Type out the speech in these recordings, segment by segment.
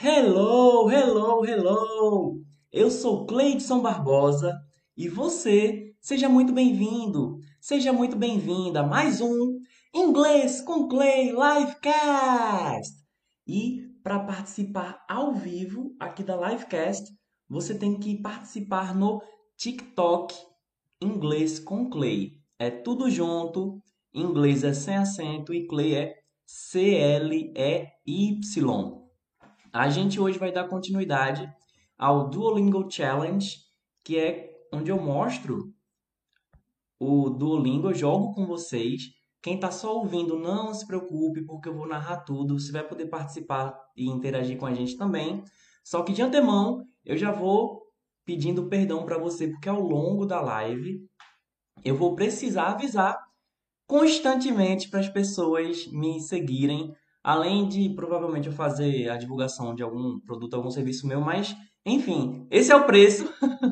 Hello, hello, hello! Eu sou Cleidson Barbosa e você, seja muito bem-vindo, seja muito bem-vinda a mais um Inglês com Clay Livecast! E para participar ao vivo aqui da Livecast, você tem que participar no TikTok Inglês com Clay. É tudo junto, inglês é sem acento e Clay é C-L-E-Y. A gente hoje vai dar continuidade ao Duolingo Challenge, que é onde eu mostro o Duolingo, eu jogo com vocês. Quem está só ouvindo, não se preocupe, porque eu vou narrar tudo. Você vai poder participar e interagir com a gente também. Só que de antemão, eu já vou pedindo perdão para você, porque ao longo da live eu vou precisar avisar constantemente para as pessoas me seguirem além de provavelmente eu fazer a divulgação de algum produto, algum serviço meu, mas enfim, esse é o preço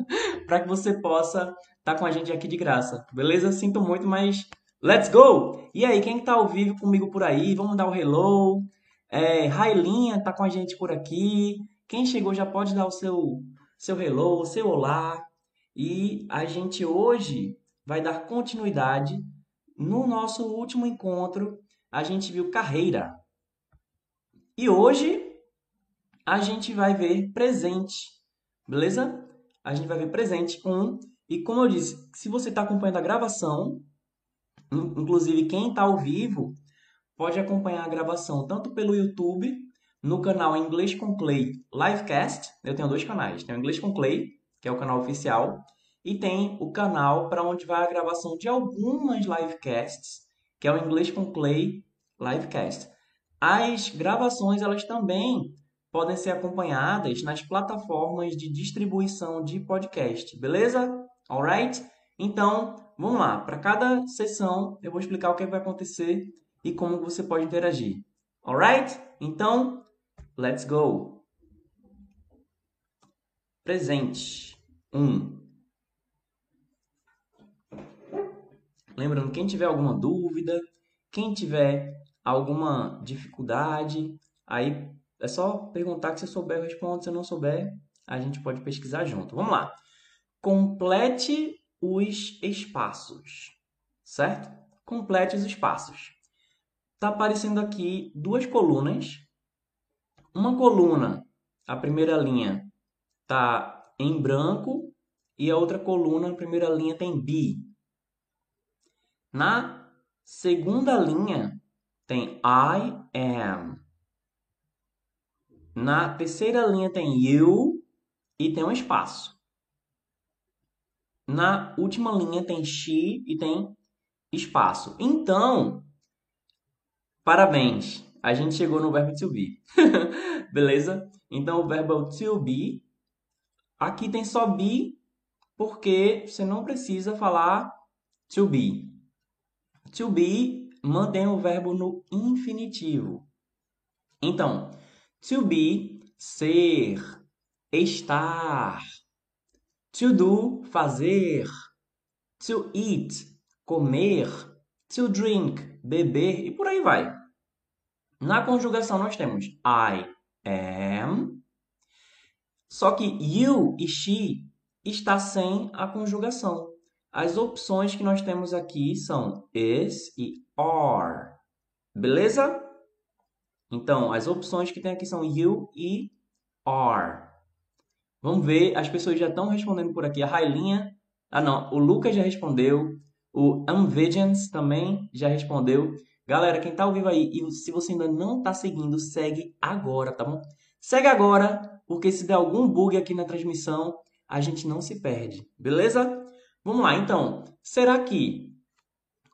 para que você possa estar tá com a gente aqui de graça, beleza? Sinto muito, mas let's go! E aí, quem está ao vivo comigo por aí, vamos dar o um hello. É, Railinha tá com a gente por aqui. Quem chegou já pode dar o seu, seu hello, seu olá. E a gente hoje vai dar continuidade no nosso último encontro. A gente viu carreira, e hoje a gente vai ver presente, beleza? A gente vai ver presente um. E como eu disse, se você está acompanhando a gravação, inclusive quem está ao vivo, pode acompanhar a gravação tanto pelo YouTube, no canal Inglês com Clay Livecast. Eu tenho dois canais. Tem o Inglês com Clay, que é o canal oficial, e tem o canal para onde vai a gravação de algumas livecasts, que é o Inglês com Clay Livecast. As gravações elas também podem ser acompanhadas nas plataformas de distribuição de podcast, beleza? Alright? Então, vamos lá. Para cada sessão, eu vou explicar o que vai acontecer e como você pode interagir. Alright? Então, let's go. Presente 1. Um. Lembrando, quem tiver alguma dúvida, quem tiver alguma dificuldade, aí é só perguntar que se souber eu respondo, se não souber, a gente pode pesquisar junto. Vamos lá. Complete os espaços, certo? Complete os espaços. Está aparecendo aqui duas colunas. Uma coluna, a primeira linha, está em branco e a outra coluna, a primeira linha, tem B. Na segunda linha, tem I am. Na terceira linha tem you e tem um espaço. Na última linha tem she e tem espaço. Então, parabéns. A gente chegou no verbo to be. Beleza? Então, o verbo to be. Aqui tem só be, porque você não precisa falar to be. To be mantém o verbo no infinitivo. Então, to be, ser, estar. To do, fazer. To eat, comer. To drink, beber e por aí vai. Na conjugação nós temos I am. Só que you e she está sem a conjugação. As opções que nós temos aqui são is e are. Beleza? Então, as opções que tem aqui são you e are. Vamos ver, as pessoas já estão respondendo por aqui. A Railinha, ah não, o Lucas já respondeu. O Unvisions também já respondeu. Galera, quem tá ao vivo aí, e se você ainda não tá seguindo, segue agora, tá bom? Segue agora, porque se der algum bug aqui na transmissão, a gente não se perde, beleza? Vamos lá, então. Será que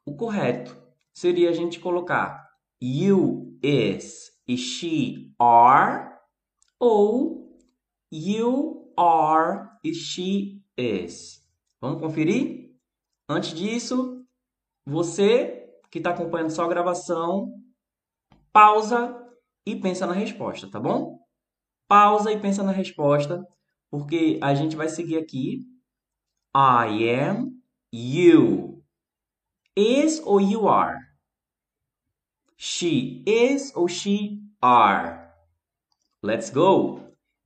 o correto seria a gente colocar you is e she are ou you are e she is. Vamos conferir? Antes disso, você que está acompanhando só a gravação, pausa e pensa na resposta, tá bom? Pausa e pensa na resposta, porque a gente vai seguir aqui. I am, you is ou you are? She is ou she are? Let's go!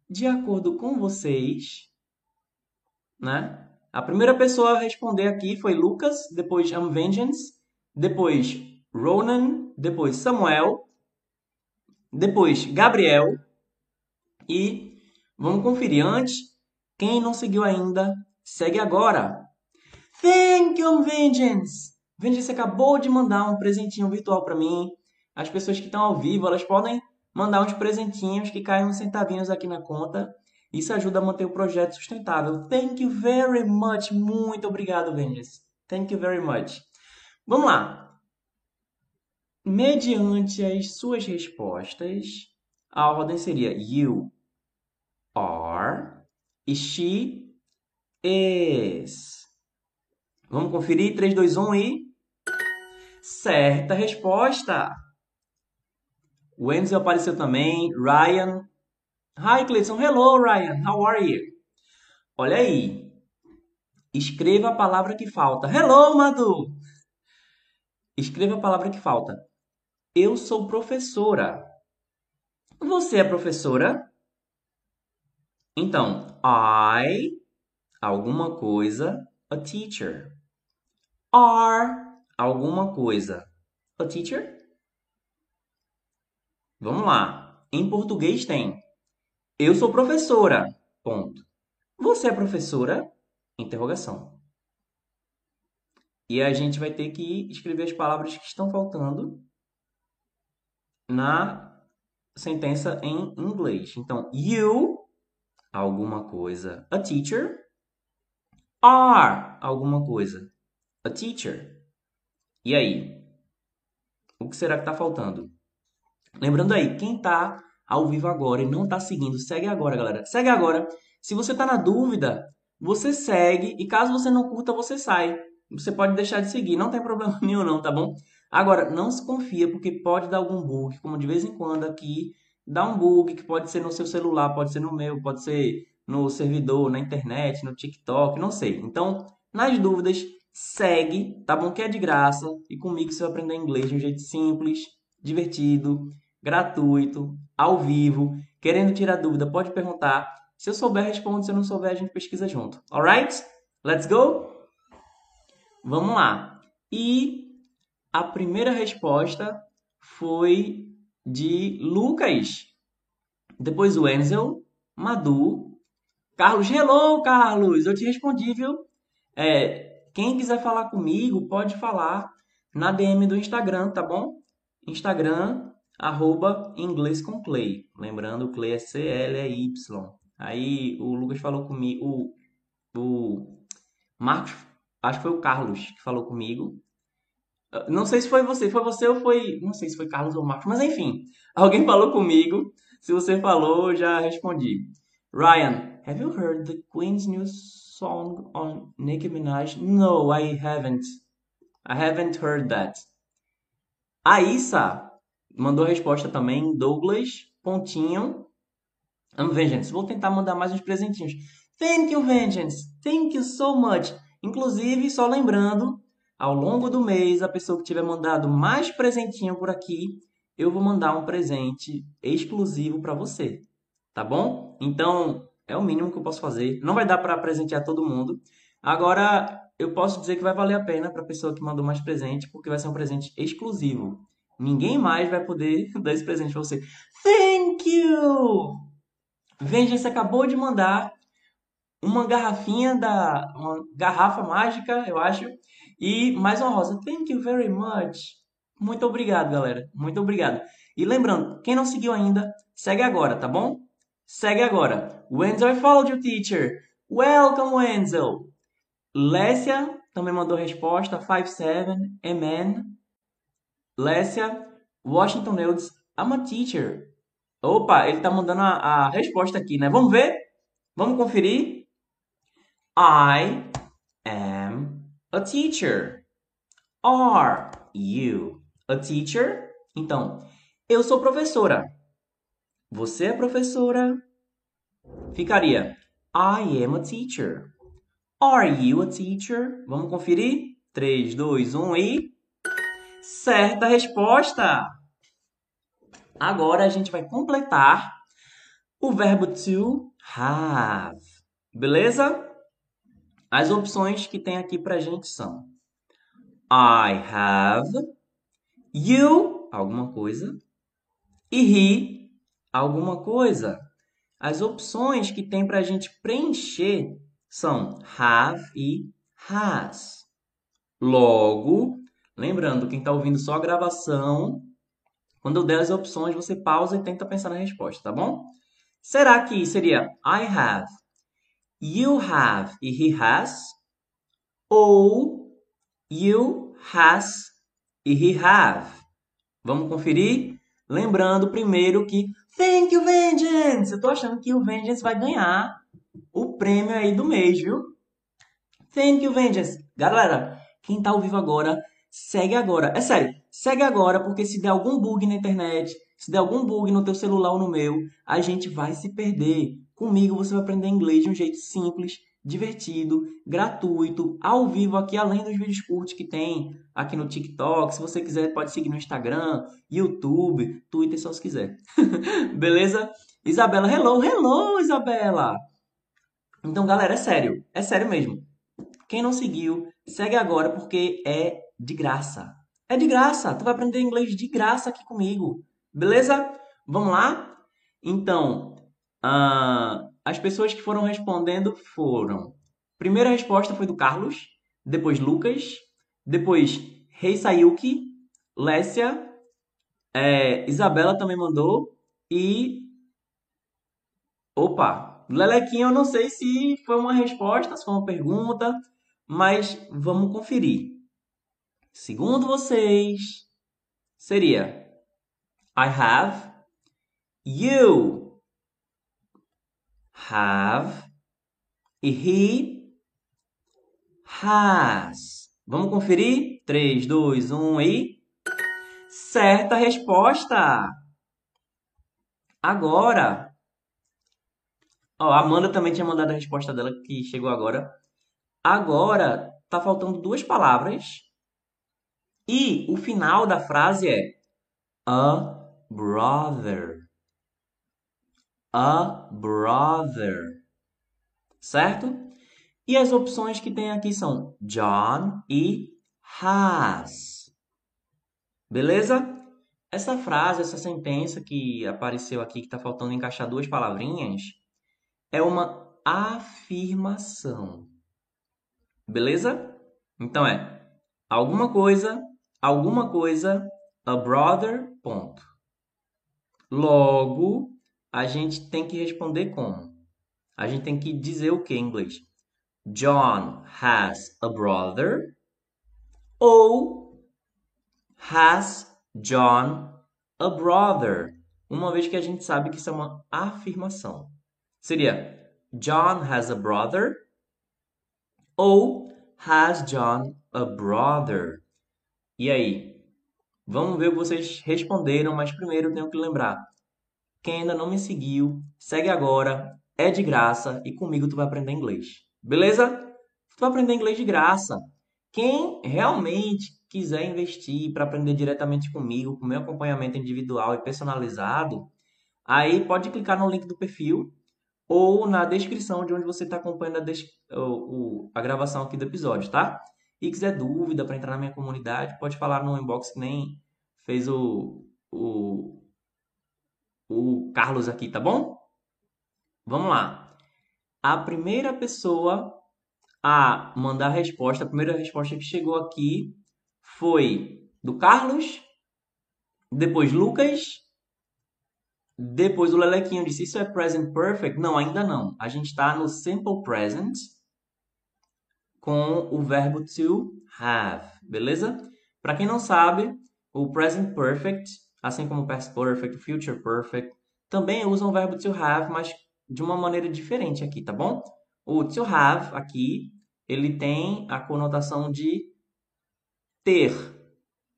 De acordo com vocês, né? A primeira pessoa a responder aqui foi Lucas, depois I'm Vengeance, depois Ronan, depois Samuel, depois Gabriel e vamos conferir antes. Quem não seguiu ainda, segue agora. Thank you, Vengeance! Vengeance acabou de mandar um presentinho virtual para mim. As pessoas que estão ao vivo, elas podem mandar uns presentinhos que caem uns centavinhos aqui na conta. Isso ajuda a manter o projeto sustentável. Thank you very much. Muito obrigado, Vengeance. Thank you very much. Vamos lá. Mediante as suas respostas, a ordem seria you are e she Vamos conferir? 3, 2, 1 e. Certa resposta! O apareceu também. Ryan. Hi, Clayton. Hello, Ryan. How are you? Olha aí. Escreva a palavra que falta. Hello, Madu. Escreva a palavra que falta. Eu sou professora. Você é professora? Então, I, alguma coisa, a teacher. Are, alguma coisa, a teacher. Vamos lá. Em português tem Eu sou professora. Ponto. Você é professora? Interrogação. E a gente vai ter que escrever as palavras que estão faltando na sentença em inglês. Então, you, alguma coisa, a teacher, are, alguma coisa, a teacher. E aí? O que será que está faltando? Lembrando aí, quem está ao vivo agora e não está seguindo, segue agora, galera. Segue agora. Se você está na dúvida, você segue e caso você não curta, você sai. Você pode deixar de seguir, não tem problema nenhum não, tá bom? Agora, não se confia porque pode dar algum bug, como de vez em quando aqui dá um bug que pode ser no seu celular, pode ser no meu, pode ser no servidor, na internet, no TikTok, não sei. Então, nas dúvidas, segue, tá bom? Que é de graça e comigo você vai aprender inglês de um jeito simples, divertido gratuito, ao vivo. Querendo tirar dúvida, pode perguntar. Se eu souber, respondo. Se eu não souber, a gente pesquisa junto. Alright? Let's go? Vamos lá. E a primeira resposta foi de Lucas. Depois o Enzel, Madu, Carlos. Hello, Carlos! Eu te respondi, viu? É, quem quiser falar comigo, pode falar na DM do Instagram, tá bom? Instagram, arroba inglês com Clay. Lembrando, Clay é C-L-E-Y. Aí o Lucas falou comigo, o, o Marcos, acho que foi o Carlos que falou comigo. Não sei se foi você, foi você ou foi, não sei se foi Carlos ou Marcos, mas enfim, alguém falou comigo. Se você falou, já respondi. Ryan, have you heard the Queen's new song on Nicki Minaj? No, I haven't. I haven't heard that. Aissa, Mandou a resposta também, Douglas, pontinho. Um, Vengeance. Vou tentar mandar mais uns presentinhos. Thank you, Vengeance. Thank you so much. Inclusive, só lembrando, ao longo do mês, a pessoa que tiver mandado mais presentinho por aqui, eu vou mandar um presente exclusivo para você. Tá bom? Então, é o mínimo que eu posso fazer. Não vai dar para presentear todo mundo. Agora, eu posso dizer que vai valer a pena para a pessoa que mandou mais presente, porque vai ser um presente exclusivo. Ninguém mais vai poder dar esse presente pra você. Thank you! Vengeance acabou de mandar uma garrafinha da. Uma garrafa mágica, eu acho. E mais uma rosa. Thank you very much. Muito obrigado, galera. Muito obrigado. E lembrando, quem não seguiu ainda, segue agora, tá bom? Segue agora. Wenzel, I followed you, teacher. Welcome, Wenzel. Lécia também mandou resposta. 57, amen. Lécia, Washington Neudes, I'm a teacher. Opa, ele tá mandando a, a resposta aqui, né? Vamos ver? Vamos conferir? I am a teacher. Are you a teacher? Então, eu sou professora. Você é professora? Ficaria I am a teacher. Are you a teacher? Vamos conferir? 3, 2, 1 e certa resposta. Agora a gente vai completar o verbo to have. Beleza? As opções que tem aqui pra gente são I have, you, alguma coisa, e he, alguma coisa. As opções que tem pra gente preencher são have e has. Logo, lembrando, quem está ouvindo só a gravação, quando eu der as opções, você pausa e tenta pensar na resposta, tá bom? Será que seria I have, you have e he has? Ou you has e he have? Vamos conferir? Lembrando primeiro que Thank you, Vengeance! Eu tô achando que o Vengeance vai ganhar o prêmio aí do mês, viu? Thank you, Vengeance! Galera, quem tá ao vivo agora, segue agora. É sério, segue agora, porque se der algum bug na internet, se der algum bug no teu celular ou no meu, a gente vai se perder. Comigo você vai aprender inglês de um jeito simples, divertido, gratuito, ao vivo aqui, além dos vídeos curtos que tem aqui no TikTok. Se você quiser, pode seguir no Instagram, YouTube, Twitter, só se quiser. Beleza? Isabela, hello, hello, Isabela! Então, galera, é sério, é sério mesmo. Quem não seguiu, segue agora porque é de graça. É de graça, tu vai aprender inglês de graça aqui comigo. Beleza? Vamos lá? Então, uh, as pessoas que foram respondendo foram. Primeira resposta foi do Carlos, depois Lucas, depois Rei Sayuki, Lécia, é, Isabela também mandou e. Opa! Lelequinho, eu não sei se foi uma resposta, se foi uma pergunta, mas vamos conferir. Segundo vocês, seria I have, you have e he has. Vamos conferir? 3, 2, 1 e. Certa resposta! Agora. Ó, a Amanda também tinha mandado a resposta dela que chegou agora. Agora tá faltando duas palavras. E o final da frase é a brother. A brother. Certo? E as opções que tem aqui são John e has. Beleza? Essa frase, essa sentença que apareceu aqui, que está faltando encaixar duas palavrinhas, é uma afirmação. Beleza? Então é alguma coisa, alguma coisa, a brother, ponto. Logo, a gente tem que responder como? A gente tem que dizer o que em inglês? John has a brother ou has John a brother? Uma vez que a gente sabe que isso é uma afirmação. Seria John has a brother ou Has John a brother? E aí? Vamos ver o que vocês responderam, mas primeiro eu tenho que lembrar. Quem ainda não me seguiu, segue agora, é de graça e comigo tu vai aprender inglês. Beleza? Tu vai aprender inglês de graça. Quem realmente quiser investir para aprender diretamente comigo, com meu acompanhamento individual e personalizado, aí pode clicar no link do perfil ou na descrição de onde você está acompanhando a, o, a, gravação aqui do episódio, tá? E quiser dúvida para entrar na minha comunidade, pode falar no inbox que nem fez o, o, o Carlos aqui, tá bom? Vamos lá. A primeira pessoa a mandar a resposta, a primeira resposta que chegou aqui foi do Carlos, depois Lucas depois o Lelequinho disse: Isso é present perfect? Não, ainda não. A gente está no simple present com o verbo to have, beleza? Para quem não sabe, o present perfect, assim como past perfect, future perfect, também usam o verbo to have, mas de uma maneira diferente aqui, tá bom? O to have aqui, ele tem a conotação de ter,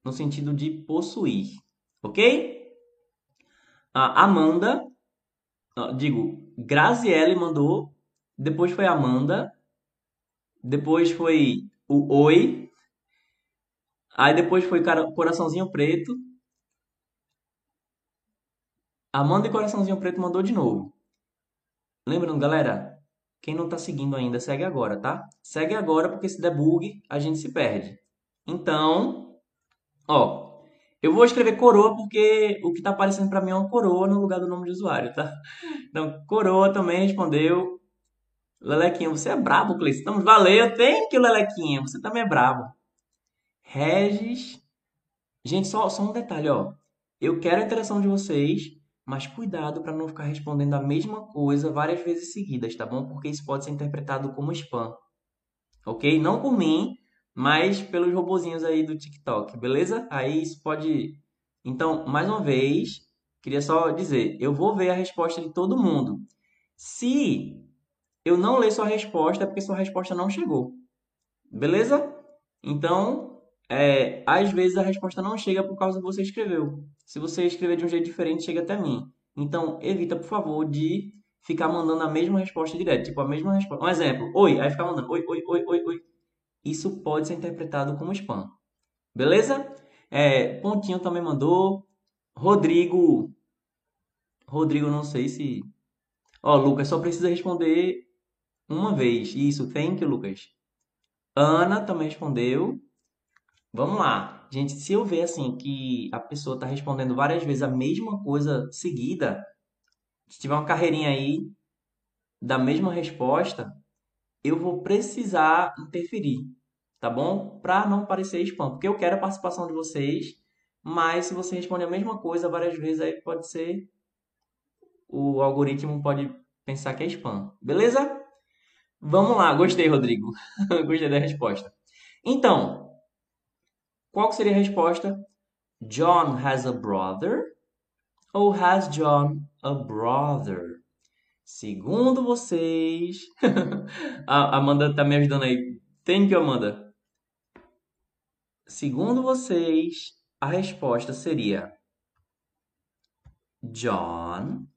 no sentido de possuir, ok? A Amanda, digo, Graziele mandou, depois foi Amanda, depois foi o Oi, aí depois foi Coraçãozinho Preto, Amanda e Coraçãozinho Preto mandou de novo. Lembrando, galera, quem não tá seguindo ainda, segue agora, tá? Segue agora, porque se der bug, a gente se perde. Então, ó, eu vou escrever coroa porque o que tá aparecendo para mim é uma coroa no lugar do nome de usuário, tá? Então, coroa também respondeu. Lelequinha, você é brabo. Estamos valeu, tem que Lelequinha, você também é brabo. Regis. Gente, só, só um detalhe, ó. Eu quero a interação de vocês, mas cuidado para não ficar respondendo a mesma coisa várias vezes seguidas, tá bom? Porque isso pode ser interpretado como spam. Ok? Não por mim, mas pelos robozinhos aí do TikTok, beleza? Aí isso pode. Então, mais uma vez, queria só dizer: eu vou ver a resposta de todo mundo. Se eu não ler sua resposta, é porque sua resposta não chegou. Beleza? Então, é, às vezes a resposta não chega por causa que você escreveu. Se você escrever de um jeito diferente, chega até mim. Então, evita, por favor, de ficar mandando a mesma resposta direto. Tipo, a mesma resposta. Um exemplo. Oi. Aí ficar mandando oi, oi, oi, oi, oi. Isso pode ser interpretado como spam. Beleza? É, Pontinho também mandou. Rodrigo. Rodrigo, não sei se. Ó, Lucas, só precisa responder uma vez. Isso, thank you, Lucas. Ana também respondeu. Vamos lá. Gente, se eu ver assim que a pessoa está respondendo várias vezes a mesma coisa seguida, se tiver uma carreirinha aí da mesma resposta, eu vou precisar interferir, tá bom? Para não parecer spam, porque eu quero a participação de vocês, mas se você responder a mesma coisa várias vezes, aí pode ser o algoritmo pode pensar que é spam, beleza? Vamos lá, gostei, Rodrigo. gostei da resposta. Então, qual seria a resposta? John has a brother ou has John a brother? Segundo vocês, a Amanda tá me ajudando aí. Thank you, Amanda. Segundo vocês, a resposta seria John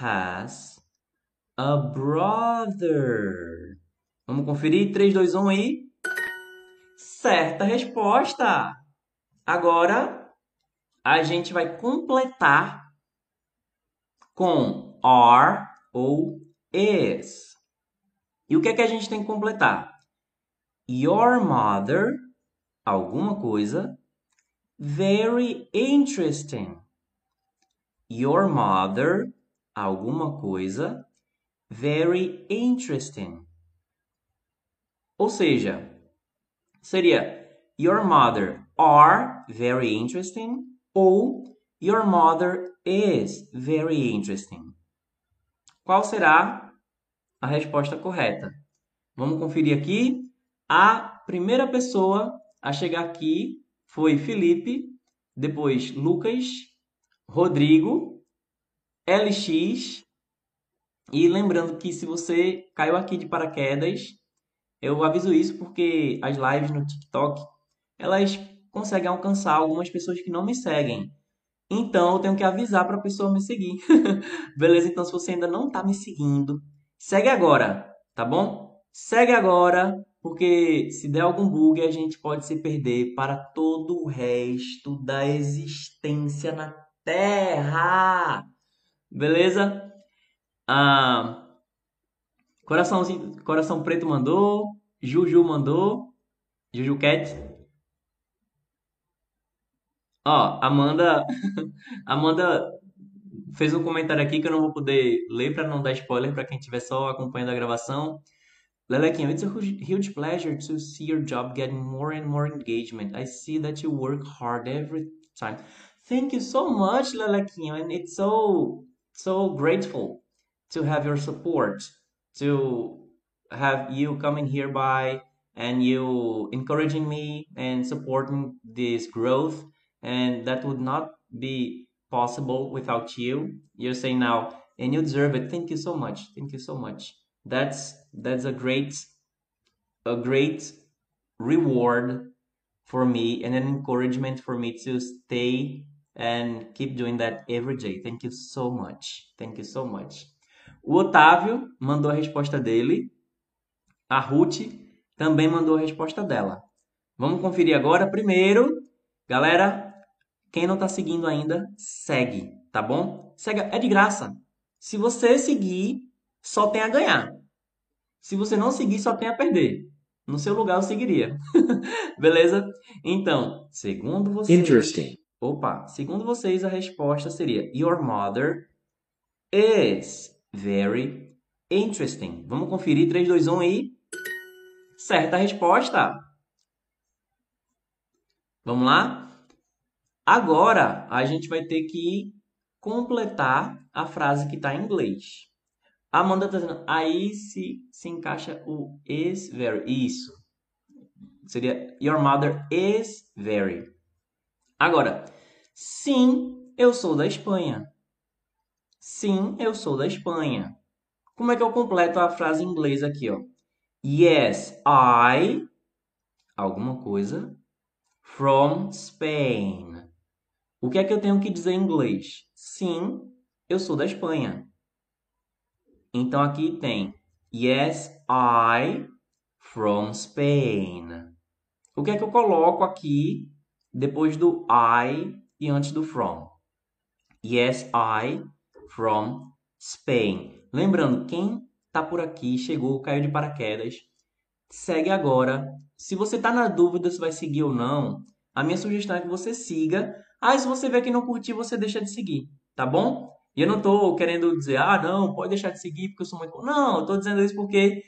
has a brother. Vamos conferir? 3, 2, 1 e. Certa resposta! Agora a gente vai completar com are ou is. E o que é que a gente tem que completar? Your mother, alguma coisa, very interesting. Your mother, alguma coisa, very interesting. Ou seja, seria your mother are very interesting ou your mother is very interesting. Qual será a resposta correta? Vamos conferir aqui. A primeira pessoa a chegar aqui foi Felipe, depois Lucas, Rodrigo, LX e lembrando que se você caiu aqui de paraquedas, eu aviso isso porque as lives no TikTok, elas conseguem alcançar algumas pessoas que não me seguem. Então eu tenho que avisar para a pessoa me seguir. Beleza? Então se você ainda não está me seguindo, segue agora, tá bom? Segue agora, porque se der algum bug a gente pode se perder para todo o resto da existência na Terra. Beleza? Ah, coraçãozinho, coração preto mandou, Juju mandou, Juju Cat. Ó, Amanda, Amanda fez um comentário aqui que eu não vou poder ler para não dar spoiler para quem estiver só acompanhando a gravação. Lelequinho, it's a huge pleasure to see your job getting more and more engagement. I see that you work hard every time. Thank you so much, Lelequinho, and it's so so grateful to have your support, to have you coming here by and you encouraging me and supporting this growth. And that would not be possible without you. You're saying now, and you deserve it. Thank you so much. Thank you so much. That's that's a great a great reward for me and an encouragement for me to stay and keep doing that every day. Thank you so much. Thank you so much. O Otávio mandou a resposta dele. A Ruth também mandou a resposta dela. Vamos conferir agora. Primeiro, galera, quem não está seguindo ainda, segue, tá bom? Segue, é de graça. Se você seguir, só tem a ganhar. Se você não seguir, só tem a perder. No seu lugar, eu seguiria. Beleza? Então, segundo vocês. Interesting. Opa, segundo vocês, a resposta seria: Your mother is very interesting. Vamos conferir 3, 2, 1 e. Certa resposta. Vamos lá? Agora a gente vai ter que completar a frase que está em inglês. Amanda está dizendo, aí se, se encaixa o is very. Isso. Seria Your mother is very. Agora, sim, eu sou da Espanha. Sim, eu sou da Espanha. Como é que eu completo a frase em inglês aqui, ó? Yes, I alguma coisa from Spain. O que é que eu tenho que dizer em inglês? Sim, eu sou da Espanha. Então aqui tem Yes, I from Spain. O que é que eu coloco aqui depois do I e antes do from? Yes, I from Spain. Lembrando, quem tá por aqui, chegou, caiu de paraquedas, segue agora se você está na dúvida se vai seguir ou não, a minha sugestão é que você siga. Ah, se você vê que não curtiu, você deixa de seguir, tá bom? E eu não estou querendo dizer, ah, não, pode deixar de seguir porque eu sou muito. Não, eu estou dizendo isso porque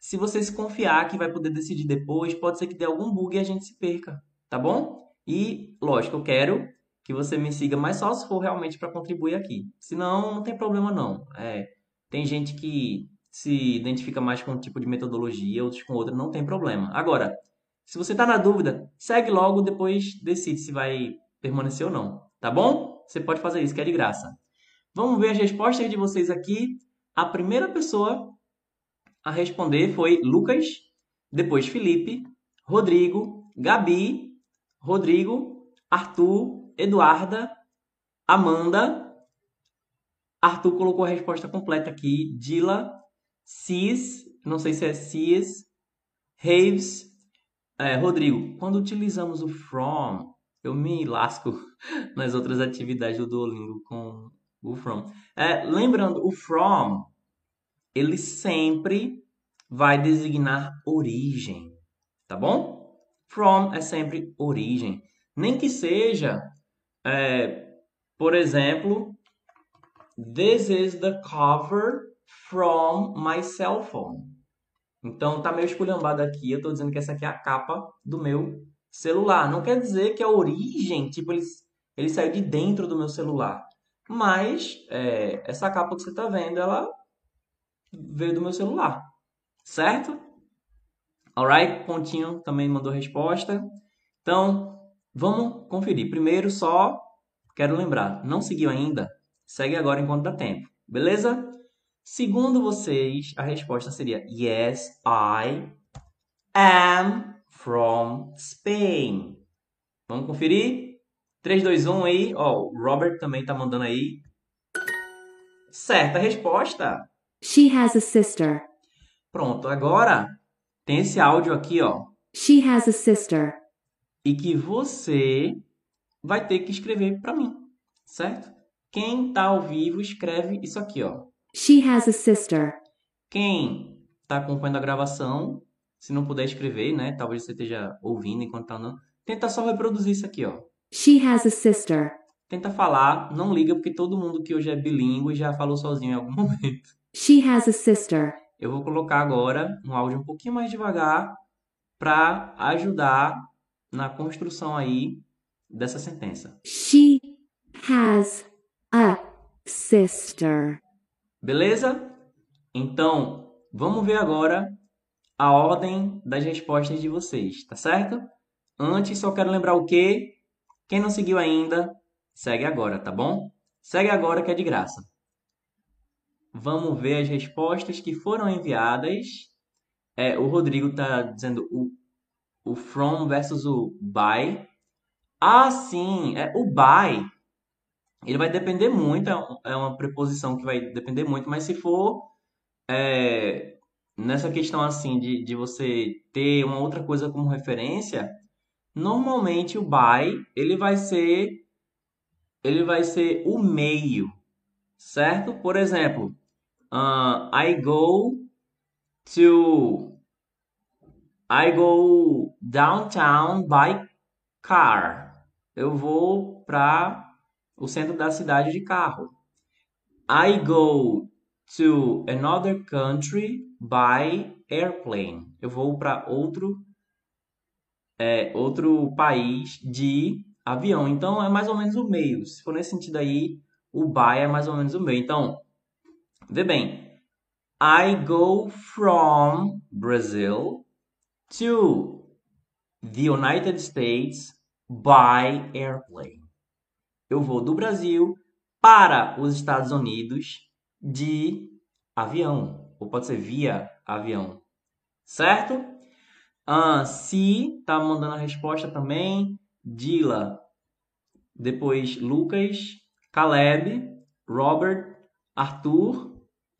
se você se confiar que vai poder decidir depois, pode ser que dê algum bug e a gente se perca, tá bom? E, lógico, eu quero que você me siga, mas só se for realmente para contribuir aqui. Senão, não tem problema não. É, tem gente que se identifica mais com um tipo de metodologia, outros com outra, não tem problema. Agora, se você está na dúvida, segue logo, depois decide se vai permanecer ou não, tá bom? Você pode fazer isso, que é de graça. Vamos ver as respostas de vocês aqui. A primeira pessoa a responder foi Lucas, depois Felipe, Rodrigo, Gabi, Rodrigo, Arthur, Eduarda, Amanda. Arthur colocou a resposta completa aqui. Dila, Cis, não sei se é Cis, Raves, é, Rodrigo, quando utilizamos o from, eu me lasco nas outras atividades do Duolingo com o from. É, lembrando, o from, ele sempre vai designar origem, tá bom? From é sempre origem. Nem que seja, é, por exemplo, this is the cover from my cell phone. Então tá meio esculhambado aqui, eu tô dizendo que essa aqui é a capa do meu celular. Não quer dizer que a origem, tipo, ele, ele saiu de dentro do meu celular. Mas é, essa capa que você tá vendo, ela veio do meu celular. Certo? Alright, Pontinho também mandou resposta. Então, vamos conferir. Primeiro, só quero lembrar, não seguiu ainda? Segue agora enquanto dá tempo. Beleza? Segundo vocês, a resposta seria Yes, I am from Spain. Vamos conferir? 3, 2, 1 aí. Ó, o Robert também tá mandando aí. Certa resposta. She has a sister. Pronto, agora tem esse áudio aqui, ó. She has a sister. E que você vai ter que escrever para mim, certo? Quem tá ao vivo escreve isso aqui, ó. She has a sister. Quem está acompanhando a gravação, se não puder escrever, né? Talvez você esteja ouvindo enquanto tá não. Tenta só reproduzir isso aqui, ó. She has a sister. Tenta falar, não liga porque todo mundo que hoje é bilíngue já falou sozinho em algum momento. She has a sister. Eu vou colocar agora um áudio um pouquinho mais devagar para ajudar na construção aí dessa sentença. She has a sister. Beleza? Então, vamos ver agora a ordem das respostas de vocês, tá certo? Antes, só quero lembrar o quê? Quem não seguiu ainda, segue agora, tá bom? Segue agora que é de graça. Vamos ver as respostas que foram enviadas. É, o Rodrigo tá dizendo o, o from versus o by. Ah, sim, é o by ele vai depender muito, é, é uma preposição que vai depender muito, mas se for é, nessa questão assim de, de você ter uma outra coisa como referência, normalmente o by ele vai ser ele vai ser o meio, certo? Por exemplo, Uh, I go to I go downtown by car. Eu vou para o centro da cidade de carro. I go to another country by airplane. Eu vou para outro é, outro país de avião. Então é mais ou menos o meio. Se for nesse sentido aí, o by é mais ou menos o meio. Então, vê bem. I go from Brazil to the United States by airplane. Eu vou do Brasil para os Estados Unidos de avião, ou pode ser via avião, certo? Ah, si tá mandando a resposta também. Dila, depois Lucas, Caleb, Robert, Arthur.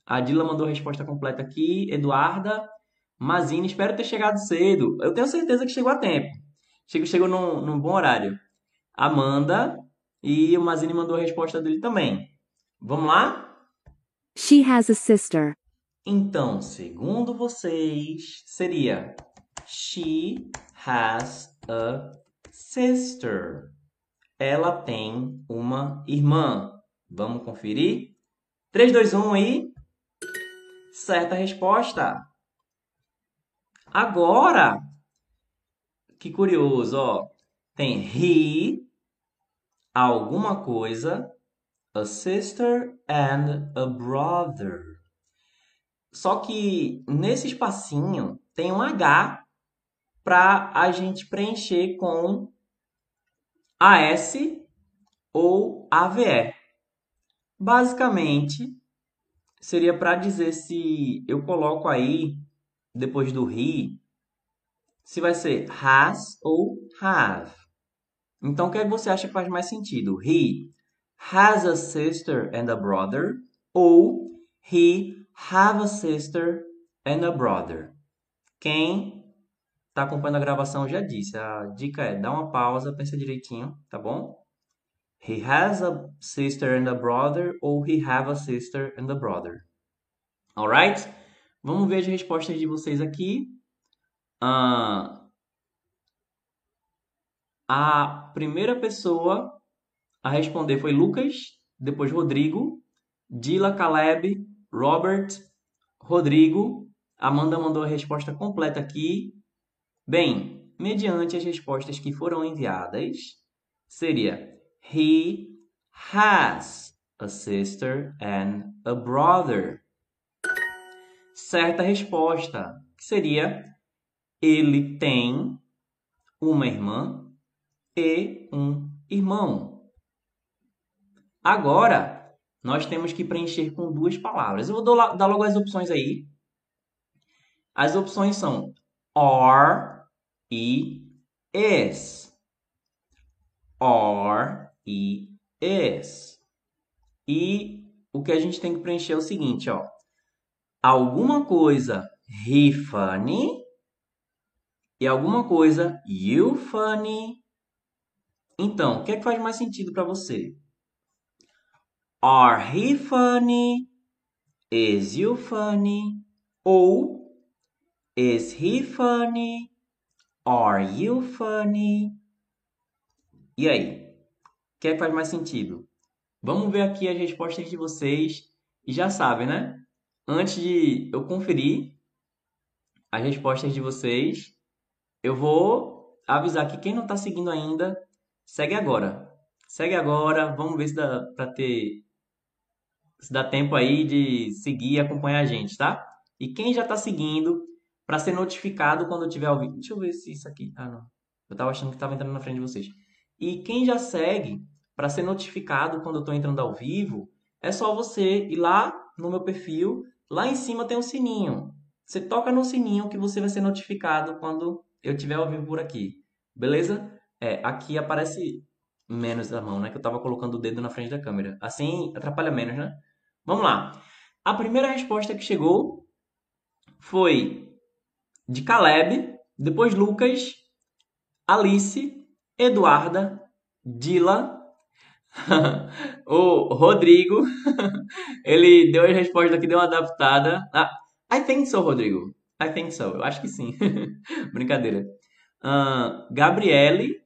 A Dila mandou a resposta completa aqui. Eduarda, Mazine, espero ter chegado cedo. Eu tenho certeza que chegou a tempo. Chegou, chegou num, num bom horário. Amanda e o Mazine mandou a resposta dele também. Vamos lá? She has a sister. Então, segundo vocês, seria She has a sister. Ela tem uma irmã. Vamos conferir? 3, 2, 1 e. Certa resposta. Agora, que curioso, ó. Tem he, alguma coisa, a sister and a brother. Só que nesse espacinho tem um H para a gente preencher com AS ou AVE. Basicamente, seria para dizer se eu coloco aí depois do he, se vai ser has ou have. Então, o que, é que você acha que faz mais sentido? He has a sister and a brother ou he have a sister and a brother. Quem está acompanhando a gravação já disse. A dica é dá uma pausa, pensa direitinho, tá bom? He has a sister and a brother ou he have a sister and a brother. Alright? Vamos ver as respostas de vocês aqui. Uh, a primeira pessoa a responder foi Lucas, depois Rodrigo, Dila, Caleb, Robert, Rodrigo. Amanda mandou a resposta completa aqui. Bem, mediante as respostas que foram enviadas, seria He has a sister and a brother certa resposta, que seria ele tem uma irmã e um irmão. Agora, nós temos que preencher com duas palavras. Eu vou dar logo as opções aí. As opções são are e is. Are e is. E o que a gente tem que preencher é o seguinte, ó alguma coisa he funny e alguma coisa you funny. Então, o que é que faz mais sentido para você? Are he funny? Is you funny? Ou is he funny? Are you funny? E aí? O que é que faz mais sentido? Vamos ver aqui as respostas de vocês. E já sabem, né? antes de eu conferir as respostas de vocês, eu vou avisar que quem não está seguindo ainda, segue agora. Segue agora, vamos ver se dá para ter se dá tempo aí de seguir e acompanhar a gente, tá? E quem já está seguindo, para ser notificado quando eu tiver ao vivo. Deixa eu ver se isso aqui. Ah, não. Eu estava achando que estava entrando na frente de vocês. E quem já segue, para ser notificado quando eu estou entrando ao vivo, é só você ir lá no meu perfil Lá em cima tem um sininho. Você toca no sininho que você vai ser notificado quando eu tiver ao vivo por aqui. Beleza? É, aqui aparece menos a mão, né? Que eu tava colocando o dedo na frente da câmera. Assim atrapalha menos, né? Vamos lá. A primeira resposta que chegou foi de Caleb, depois Lucas, Alice, Eduarda, Dila, o Rodrigo, ele deu a resposta aqui, deu uma adaptada. Ah, I think so, Rodrigo. I think so. Eu acho que sim. Brincadeira. Uh, Gabriele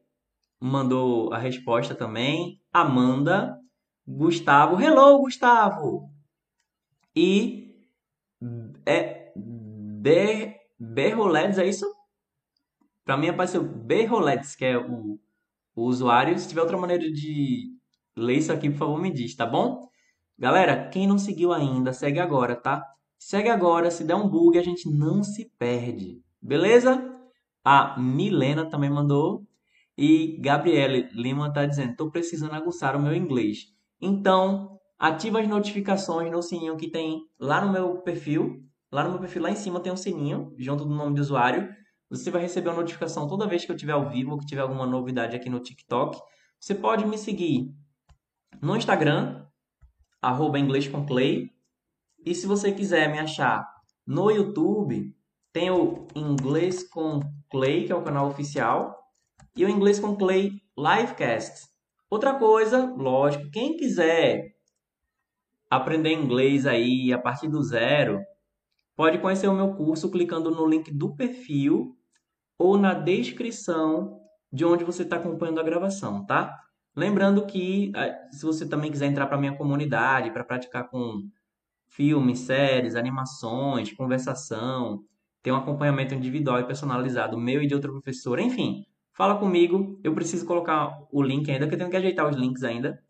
mandou a resposta também. Amanda. Gustavo. Hello, Gustavo. E é Ber, Berroledes, é isso? Para mim apareceu Berroledes, que é o, o usuário. Se tiver outra maneira de ler isso aqui, por favor, me diz, tá bom? Galera, quem não seguiu ainda, segue agora, tá? Segue agora, se der um bug, a gente não se perde. Beleza? A Milena também mandou. E Gabriele Lima está dizendo: estou precisando aguçar o meu inglês. Então, ativa as notificações no sininho que tem lá no meu perfil. Lá no meu perfil, lá em cima, tem um sininho junto do nome do usuário. Você vai receber uma notificação toda vez que eu estiver ao vivo ou que tiver alguma novidade aqui no TikTok. Você pode me seguir no Instagram, arroba inglês com Clay. E se você quiser me achar no YouTube, tem o Inglês com Clay, que é o canal oficial, e o Inglês com Clay Livecast. Outra coisa, lógico, quem quiser aprender inglês aí a partir do zero, pode conhecer o meu curso clicando no link do perfil ou na descrição de onde você está acompanhando a gravação, tá? Lembrando que eh, se você também quiser entrar para minha comunidade para praticar com filmes, séries, animações, conversação, tem um acompanhamento individual e personalizado meu e de outra professora, enfim, fala comigo. Eu preciso colocar o link ainda, porque eu tenho que ajeitar os links ainda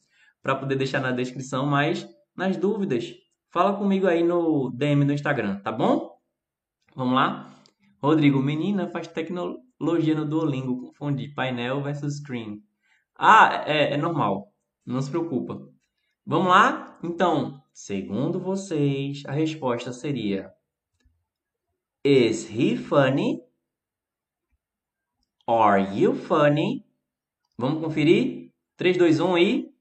para poder deixar na descrição, mas nas dúvidas, fala comigo aí no DM do Instagram, tá bom? Vamos lá? Rodrigo, menina faz tecnologia no Duolingo, confundi painel versus screen. Ah, é, é normal, não se preocupa. Vamos lá? Então, Segundo vocês, a resposta seria: Is he funny? Are you funny? Vamos conferir? 3, 2, 1 e.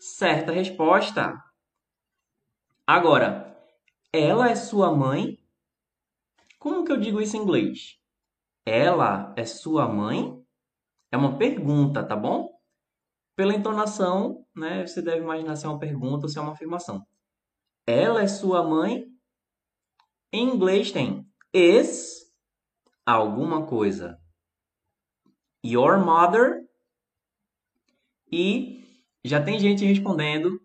Certa resposta. Agora, ela é sua mãe? Como que eu digo isso em inglês? Ela é sua mãe? É uma pergunta, tá bom? Pela entonação, né, você deve imaginar se é uma pergunta ou se é uma afirmação. Ela é sua mãe? Em inglês tem is alguma coisa. Your mother? E já tem gente respondendo.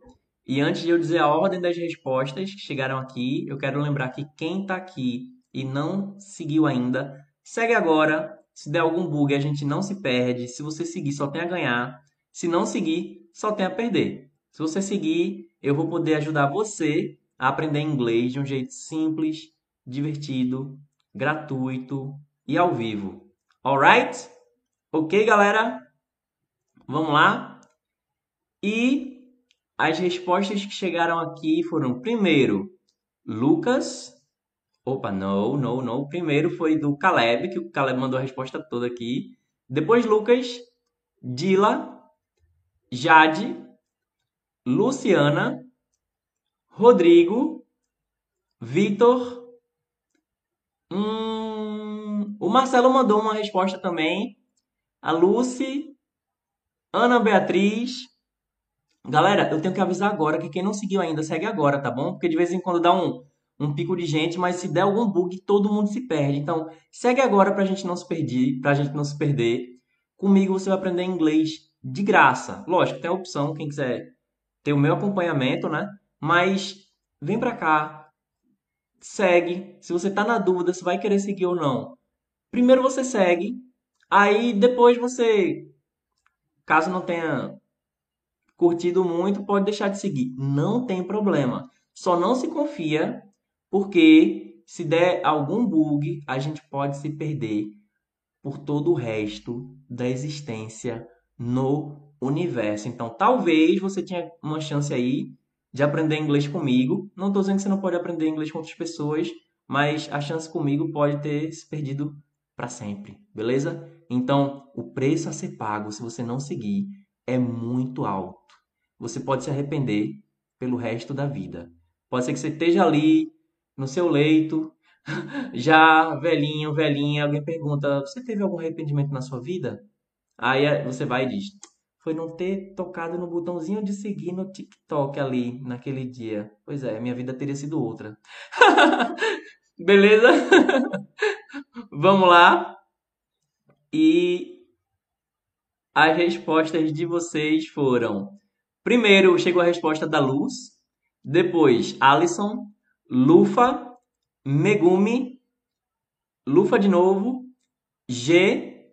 E antes de eu dizer a ordem das respostas que chegaram aqui, eu quero lembrar que quem está aqui e não seguiu ainda, segue agora. Se der algum bug, a gente não se perde. Se você seguir, só tem a ganhar. Se não seguir, só tem a perder. Se você seguir, eu vou poder ajudar você a aprender inglês de um jeito simples, divertido, gratuito e ao vivo. Alright? Ok, galera? Vamos lá? E as respostas que chegaram aqui foram: primeiro, Lucas. Opa, não, não, não. Primeiro foi do Caleb, que o Caleb mandou a resposta toda aqui. Depois, Lucas, Dila, Jade, Luciana, Rodrigo, Vitor. Hum, o Marcelo mandou uma resposta também. A Lucy, Ana Beatriz. Galera, eu tenho que avisar agora que quem não seguiu ainda, segue agora, tá bom? Porque de vez em quando dá um, um pico de gente, mas se der algum bug, todo mundo se perde. Então, segue agora pra gente não se perder, pra gente não se perder. Comigo você vai aprender inglês de graça. Lógico, tem a opção, quem quiser ter o meu acompanhamento, né? Mas vem pra cá, segue. Se você tá na dúvida se vai querer seguir ou não, primeiro você segue, aí depois você, caso não tenha curtido muito, pode deixar de seguir. Não tem problema. Só não se confia, porque se der algum bug, a gente pode se perder por todo o resto da existência no universo. Então, talvez você tenha uma chance aí de aprender inglês comigo. Não estou dizendo que você não pode aprender inglês com outras pessoas, mas a chance comigo pode ter se perdido para sempre, beleza? Então, o preço a ser pago se você não seguir é muito alto. Você pode se arrepender pelo resto da vida. Pode ser que você esteja ali no seu leito, já velhinho, velhinha, alguém pergunta: "Você teve algum arrependimento na sua vida?" Aí é, você vai e diz: foi não ter tocado no botãozinho de seguir no TikTok ali naquele dia. Pois é, minha vida teria sido outra. Beleza? Vamos lá. E as respostas de vocês foram: primeiro chegou a resposta da Luz, depois Alison, Lufa, Megumi, Lufa de novo, G,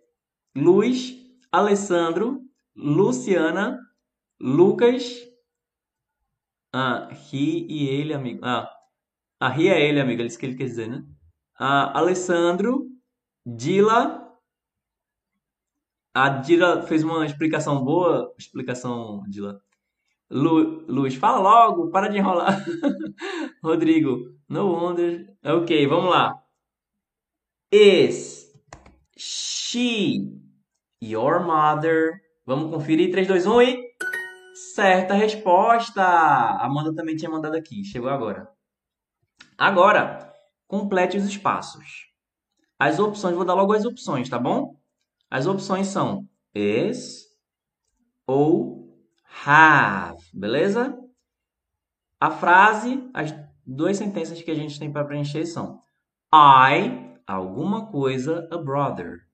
Luz, Alessandro, Luciana, Lucas, ah, Ri e ele, amigo. Ah, a Ri é ele, amigo. É isso que ele quer dizer, né? Ah, Alessandro, Dila. A Dila fez uma explicação boa. Explicação, Dila. Lu, Luz, fala logo, para de enrolar. Rodrigo, no wonder. Ok, vamos lá. Is she your mother? Vamos conferir. 3, 2, 1 e. Certa resposta! Amanda também tinha mandado aqui. Chegou agora. Agora, complete os espaços. As opções, vou dar logo as opções, tá bom? As opções são is ou have, beleza? A frase, as duas sentenças que a gente tem para preencher são I, alguma coisa, a brother.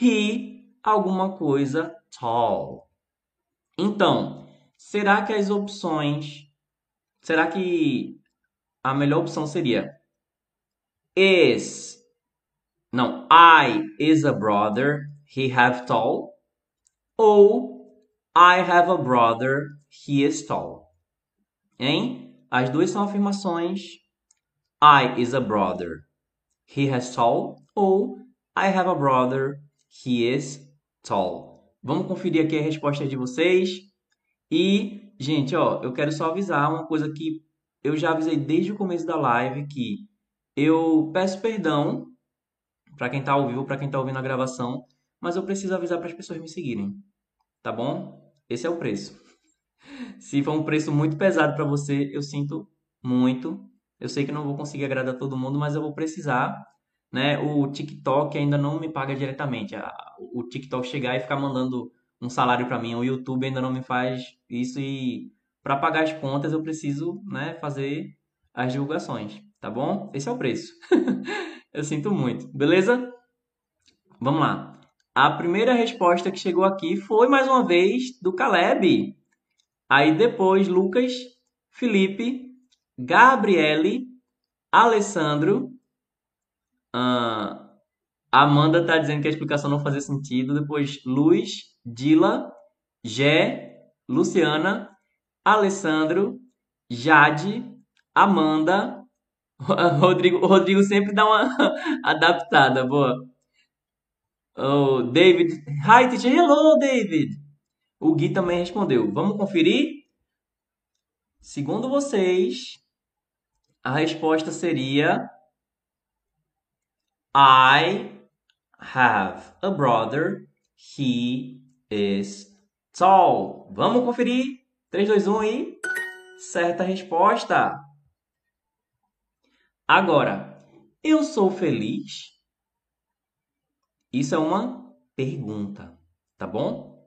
He, alguma coisa, tall. Então, será que as opções. Será que a melhor opção seria is. Não, I is a brother, he have tall. Ou I have a brother, he is tall. Hein? As duas são afirmações. I is a brother, he has tall. Ou I have a brother, he is tall. Vamos conferir aqui a resposta de vocês. E, gente, ó, eu quero só avisar uma coisa que eu já avisei desde o começo da live que eu peço perdão para quem está ao vivo, para quem está ouvindo a gravação, mas eu preciso avisar para as pessoas me seguirem. Tá bom? Esse é o preço. Se for um preço muito pesado para você, eu sinto muito. Eu sei que não vou conseguir agradar todo mundo, mas eu vou precisar né? O TikTok ainda não me paga diretamente. O TikTok chegar e ficar mandando um salário para mim, o YouTube ainda não me faz isso e para pagar as contas eu preciso, né, fazer as divulgações, tá bom? Esse é o preço. eu sinto muito. Beleza? Vamos lá. A primeira resposta que chegou aqui foi mais uma vez do Caleb. Aí depois Lucas, Felipe, Gabriele, Alessandro, Uh, Amanda tá dizendo que a explicação não fazia sentido. Depois, Luz, Dila, Gé, Luciana, Alessandro, Jade, Amanda, Rodrigo. Rodrigo sempre dá uma adaptada, boa. Oh, David. Hi, teacher. Hello, David. O Gui também respondeu. Vamos conferir? Segundo vocês, a resposta seria I have a brother. He is tall. Vamos conferir? 3, 2, 1 e. Certa resposta. Agora, eu sou feliz? Isso é uma pergunta, tá bom?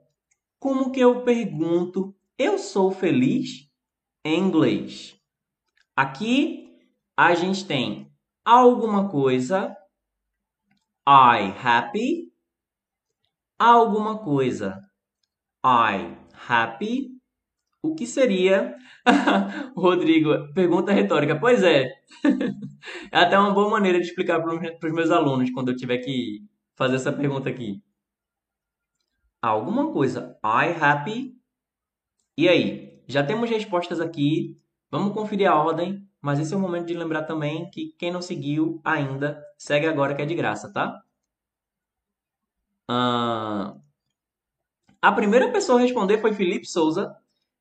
Como que eu pergunto eu sou feliz em inglês? Aqui a gente tem alguma coisa I happy? Alguma coisa. I happy? O que seria? Rodrigo, pergunta retórica. Pois é. é até uma boa maneira de explicar para os meus alunos quando eu tiver que fazer essa pergunta aqui. Alguma coisa. I happy? E aí? Já temos respostas aqui. Vamos conferir a ordem. Mas esse é o momento de lembrar também que quem não seguiu ainda, segue agora que é de graça, tá? Ah, a primeira pessoa a responder foi Felipe Souza,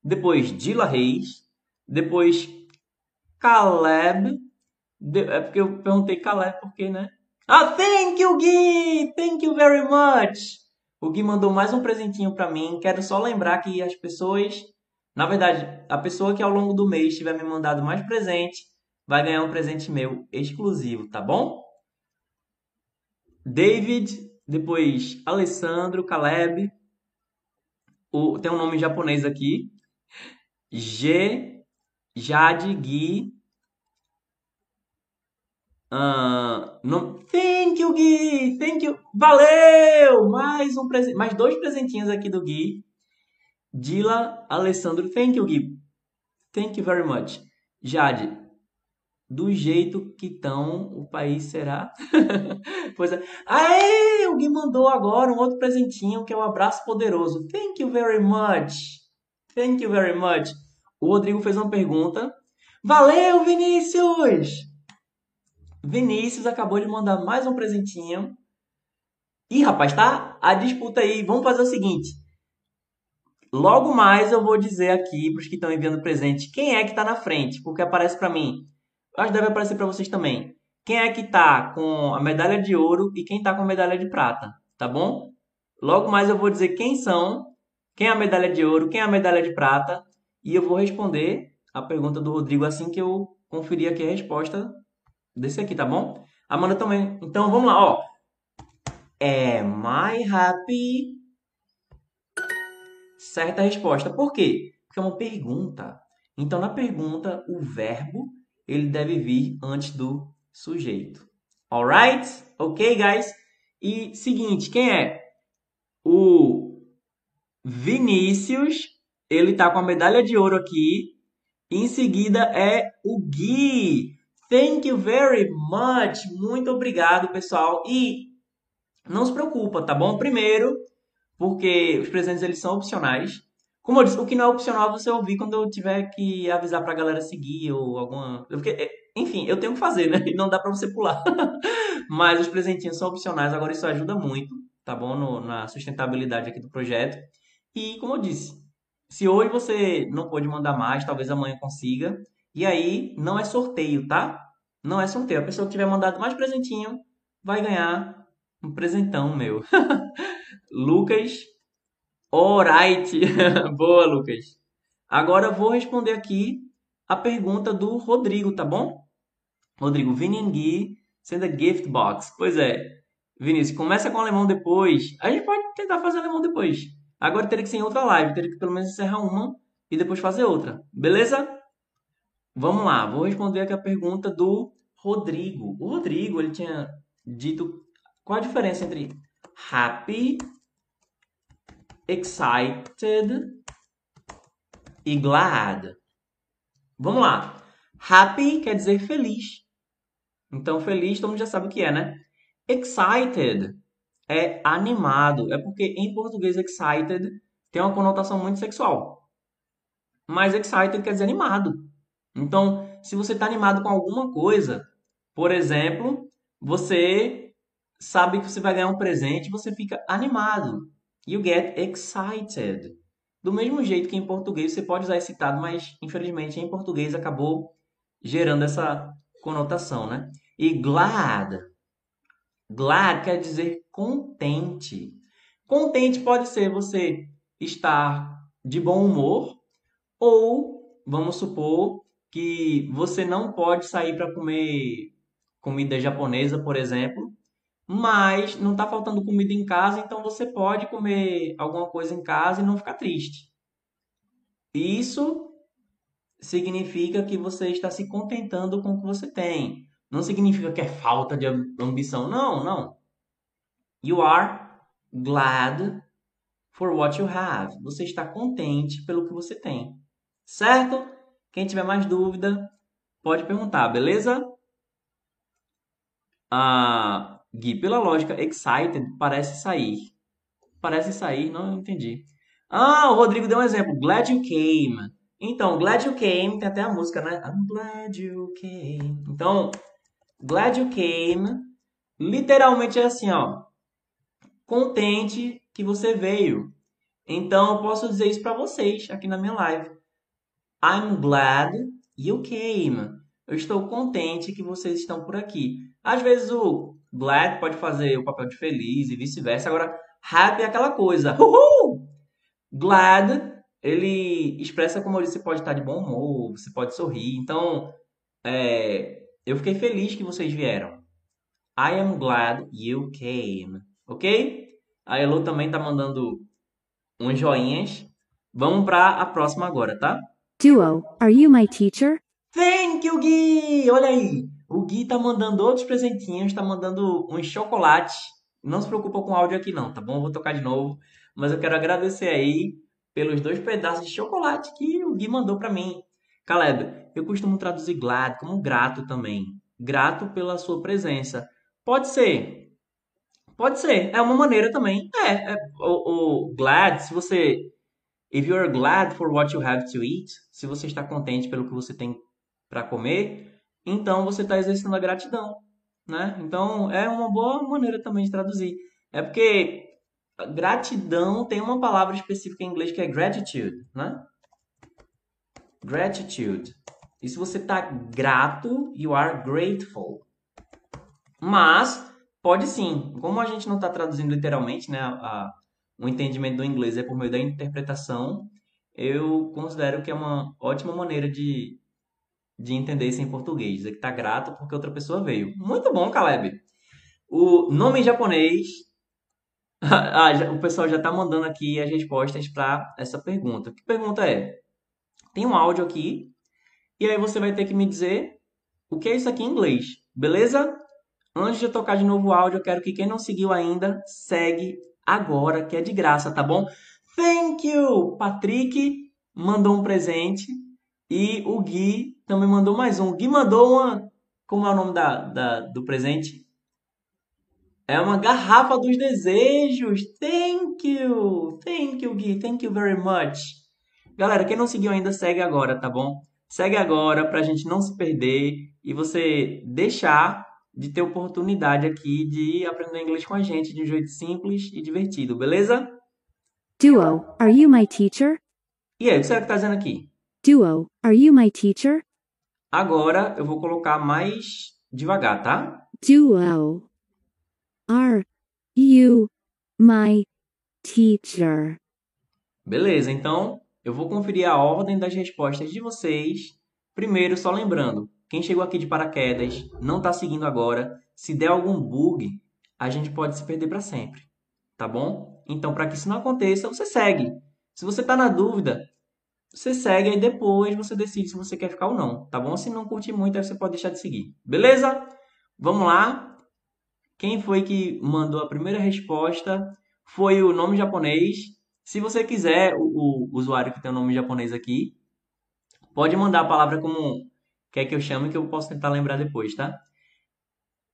depois Dila Reis, depois Caleb. De, é porque eu perguntei Caleb porque, né? Ah, thank you, Gui! Thank you very much! O Gui mandou mais um presentinho para mim. Quero só lembrar que as pessoas na verdade, a pessoa que ao longo do mês tiver me mandado mais presente vai ganhar um presente meu exclusivo, tá bom? David, depois Alessandro, Caleb, o, tem um nome japonês aqui. G, Jade, Gui. Uh, no, thank you, Gui! Thank you! Valeu! Mais, um mais dois presentinhos aqui do Gui. Dila, Alessandro. Thank you, Gui. Thank you very much. Jade, do jeito que estão, o país será. pois é. Aê, o Gui mandou agora um outro presentinho que é um abraço poderoso. Thank you very much. Thank you very much. O Rodrigo fez uma pergunta. Valeu, Vinícius! Vinícius acabou de mandar mais um presentinho. Ih, rapaz, tá a disputa aí. Vamos fazer o seguinte. Logo mais eu vou dizer aqui para os que estão enviando presente quem é que está na frente, porque aparece para mim acho que deve aparecer para vocês também. Quem é que tá com a medalha de ouro e quem tá com a medalha de prata, tá bom? Logo mais eu vou dizer quem são, quem é a medalha de ouro, quem é a medalha de prata, e eu vou responder a pergunta do Rodrigo assim que eu conferir aqui a resposta desse aqui, tá bom? Amanda também. Então vamos lá, ó. Am I happy? Certa resposta. Por quê? Porque é uma pergunta. Então na pergunta o verbo ele deve vir antes do sujeito. Alright? Ok, guys? E seguinte, quem é? O Vinícius, ele tá com a medalha de ouro aqui. Em seguida é o Gui. Thank you very much. Muito obrigado, pessoal. E não se preocupa, tá bom? Primeiro, porque os presentes eles são opcionais. Como eu disse, o que não é opcional você ouvir quando eu tiver que avisar pra galera seguir ou alguma. Porque, é, enfim, eu tenho que fazer, né? Não dá pra você pular. Mas os presentinhos são opcionais, agora isso ajuda muito, tá bom? No, na sustentabilidade aqui do projeto. E, como eu disse, se hoje você não pode mandar mais, talvez amanhã consiga. E aí, não é sorteio, tá? Não é sorteio. A pessoa que tiver mandado mais presentinho vai ganhar um presentão meu. Lucas Alright. Boa, Lucas. Agora vou responder aqui a pergunta do Rodrigo, tá bom? Rodrigo, Vini and Gui send a gift box. Pois é. Vinícius, começa com alemão depois. A gente pode tentar fazer alemão depois. Agora teria que ser em outra live. Teria que pelo menos encerrar uma e depois fazer outra. Beleza? Vamos lá. Vou responder aqui a pergunta do Rodrigo. O Rodrigo, ele tinha dito qual a diferença entre happy excited e glad. Vamos lá. Happy quer dizer feliz. Então, feliz todo mundo já sabe o que é, né? Excited é animado. É porque em português excited tem uma conotação muito sexual. Mas excited quer dizer animado. Então, se você está animado com alguma coisa, por exemplo, você sabe que você vai ganhar um presente, você fica animado. You get excited. Do mesmo jeito que em português você pode usar excitado, mas infelizmente em português acabou gerando essa conotação, né? E glad. Glad quer dizer contente. Contente pode ser você estar de bom humor ou vamos supor que você não pode sair para comer comida japonesa, por exemplo, mas não está faltando comida em casa, então você pode comer alguma coisa em casa e não ficar triste. Isso significa que você está se contentando com o que você tem. Não significa que é falta de ambição. Não, não. You are glad for what you have. Você está contente pelo que você tem. Certo? Quem tiver mais dúvida, pode perguntar, beleza? Ah, Gui, pela lógica, excited parece sair. Parece sair, não entendi. Ah, o Rodrigo deu um exemplo. Glad you came. Então, glad you came, tem até a música, né? I'm glad you came. Então, glad you came, literalmente é assim, ó. Contente que você veio. Então, eu posso dizer isso para vocês aqui na minha live. I'm glad you came. Eu estou contente que vocês estão por aqui. Às vezes o glad pode fazer o papel de feliz e vice-versa. Agora, happy é aquela coisa. Uhul! Glad, ele expressa como você pode estar de bom humor, você pode sorrir. Então, é, eu fiquei feliz que vocês vieram. I am glad you came. Ok? A Elo também tá mandando uns joinhas. Vamos para a próxima agora, tá? Duo, are you my teacher? Thank you, Gui! Olha aí, o Gui tá mandando outros presentinhos, tá mandando uns chocolates. Não se preocupa com o áudio aqui não, tá bom? Eu vou tocar de novo, mas eu quero agradecer aí pelos dois pedaços de chocolate que o Gui mandou para mim. Caleb, eu costumo traduzir glad como grato também. Grato pela sua presença. Pode ser. Pode ser. É uma maneira também. É, é o, o glad, se você If you are glad for what you have to eat, se você está contente pelo que você tem para comer, então você está exercendo a gratidão, né? Então é uma boa maneira também de traduzir. É porque gratidão tem uma palavra específica em inglês que é gratitude, né? Gratitude. E se você está grato, you are grateful. Mas pode sim, como a gente não está traduzindo literalmente, né? A, o entendimento do inglês é por meio da interpretação, eu considero que é uma ótima maneira de, de entender isso em português. Dizer que está grato porque outra pessoa veio. Muito bom, Caleb. O nome em japonês. ah, já, o pessoal já está mandando aqui as respostas para essa pergunta. Que pergunta é? Tem um áudio aqui. E aí você vai ter que me dizer o que é isso aqui em inglês. Beleza? Antes de eu tocar de novo o áudio, eu quero que quem não seguiu ainda, segue agora, que é de graça, tá bom? Thank you! Patrick mandou um presente e o Gui também mandou mais um. O Gui mandou uma. Como é o nome da, da, do presente? É uma garrafa dos desejos. Thank you! Thank you, Gui. Thank you very much. Galera, quem não seguiu ainda, segue agora, tá bom? Segue agora pra gente não se perder e você deixar de ter oportunidade aqui de aprender inglês com a gente de um jeito simples e divertido, beleza? Duo, are you my teacher? E aí, o que será que tá dizendo aqui? Duo, are you my teacher? Agora eu vou colocar mais devagar, tá? Duo, are you my teacher? Beleza, então eu vou conferir a ordem das respostas de vocês. Primeiro, só lembrando, quem chegou aqui de paraquedas, não está seguindo agora, se der algum bug, a gente pode se perder para sempre, tá bom? Então, para que isso não aconteça, você segue. Se você está na dúvida, você segue e depois você decide se você quer ficar ou não, tá bom? Se não curtir muito, aí você pode deixar de seguir. Beleza? Vamos lá. Quem foi que mandou a primeira resposta foi o nome japonês. Se você quiser, o, o usuário que tem o nome japonês aqui, pode mandar a palavra como quer que eu chame que eu posso tentar lembrar depois, tá?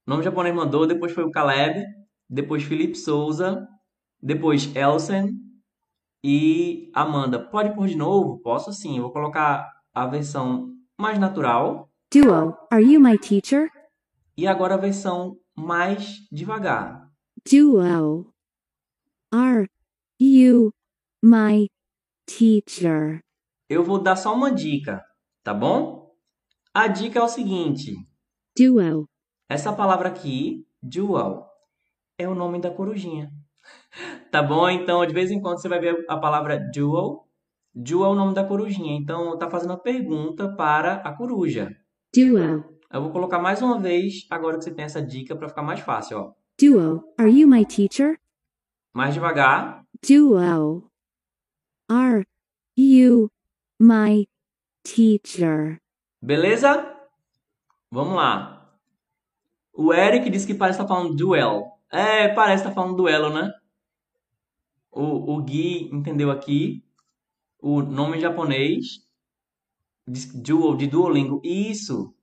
O nome japonês mandou, depois foi o Caleb, depois Felipe Souza, depois Elsen e Amanda. Pode pôr de novo? Posso sim. Eu vou colocar a versão mais natural. Duo, are you my teacher? E agora a versão mais devagar. Duo, are you my teacher? Eu vou dar só uma dica, tá bom? A dica é o seguinte: Duo. Essa palavra aqui, dual, é o nome da corujinha. Tá bom? Então, de vez em quando você vai ver a palavra dual. Dual é o nome da corujinha. Então, tá fazendo a pergunta para a coruja. Duo. Eu vou colocar mais uma vez, agora que você tem essa dica, para ficar mais fácil, ó. Duo, are you my teacher? Mais devagar. Duo. Are you my teacher? Beleza? Vamos lá. O Eric disse que parece estar tá falando duel. É, parece estar tá falando duelo, né? O, o Gui entendeu aqui. O nome japonês. Duo, de Duolingo. Isso.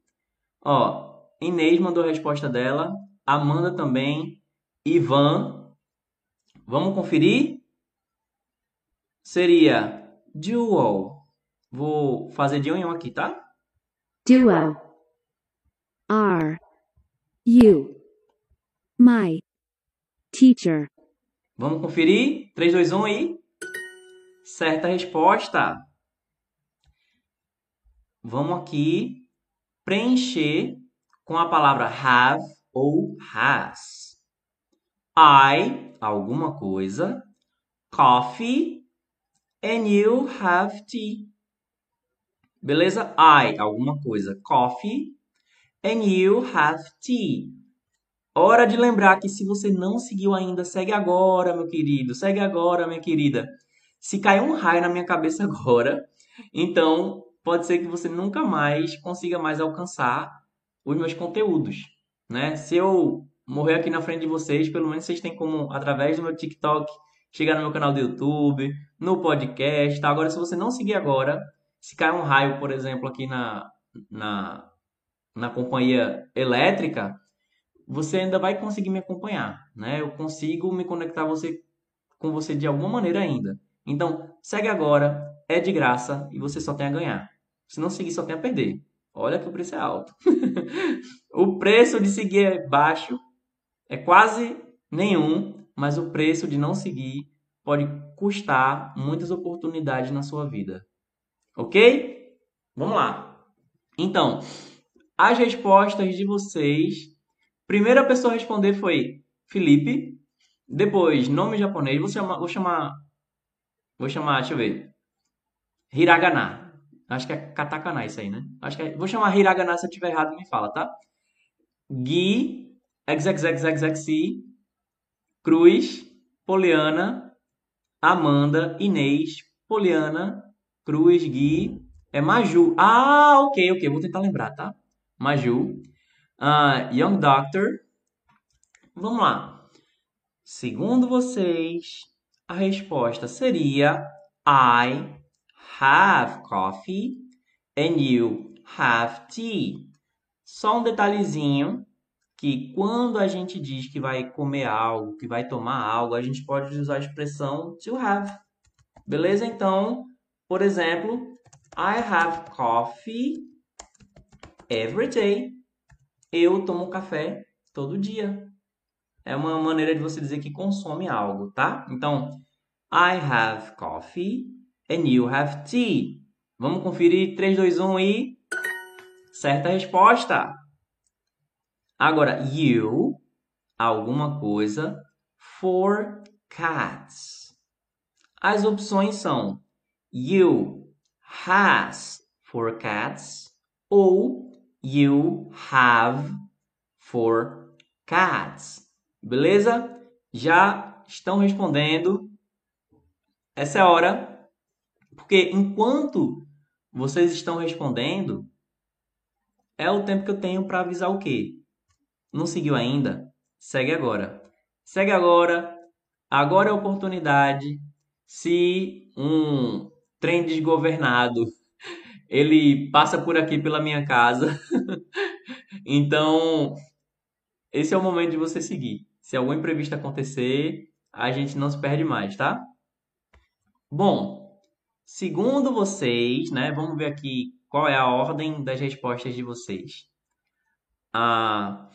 Ó, Inês mandou a resposta dela. Amanda também. Ivan. Vamos conferir? Seria dual. Vou fazer de um em um aqui, tá? Duo. Are you my teacher? Vamos conferir? 3, 2, 1 e. Certa resposta. Vamos aqui preencher com a palavra have ou has. I, alguma coisa. Coffee. And you have tea. Beleza? I, alguma coisa. Coffee. And you have tea. Hora de lembrar que se você não seguiu ainda, segue agora, meu querido. Segue agora, minha querida. Se cair um raio na minha cabeça agora, então pode ser que você nunca mais consiga mais alcançar os meus conteúdos, né? Se eu morrer aqui na frente de vocês, pelo menos vocês têm como, através do meu TikTok, chegar no meu canal do YouTube, no podcast, tá? Agora, se você não seguir agora, se cair um raio, por exemplo, aqui na, na, na companhia elétrica, você ainda vai conseguir me acompanhar, né? Eu consigo me conectar você, com você de alguma maneira ainda. Então, segue agora, é de graça e você só tem a ganhar. Se não seguir, só tem a perder. Olha que o preço é alto. o preço de seguir é baixo, é quase nenhum, mas o preço de não seguir pode custar muitas oportunidades na sua vida. Ok? Vamos lá. Então, as respostas de vocês. Primeira pessoa a responder foi Felipe. Depois, nome japonês. Vou chamar, vou chamar, vou chamar, deixa eu ver. Hiragana. Acho que é katakana isso aí, né? Acho que é, vou chamar Hiragana se eu tiver errado, me fala, tá? Gui, XXXXXI, Cruz, Poliana, Amanda, Inês, Poliana, Cruz, Gui, é Maju. Ah, ok, ok, vou tentar lembrar, tá? Maju, uh, Young Doctor. Vamos lá. Segundo vocês, a resposta seria I have coffee and you have tea. Só um detalhezinho que quando a gente diz que vai comer algo, que vai tomar algo, a gente pode usar a expressão to have. Beleza? Então, por exemplo, I have coffee every day. Eu tomo café todo dia. É uma maneira de você dizer que consome algo, tá? Então, I have coffee and you have tea. Vamos conferir 3, 2, 1 e. Certa resposta! Agora, you, alguma coisa, for cats. As opções são you has for cats ou you have for cats. Beleza? Já estão respondendo. Essa é a hora. Porque enquanto vocês estão respondendo, é o tempo que eu tenho para avisar o quê? Não seguiu ainda? Segue agora. Segue agora. Agora é a oportunidade. Se um trem desgovernado ele passa por aqui pela minha casa, então esse é o momento de você seguir. Se algum imprevisto acontecer, a gente não se perde mais, tá? Bom, segundo vocês, né? Vamos ver aqui qual é a ordem das respostas de vocês. Ah,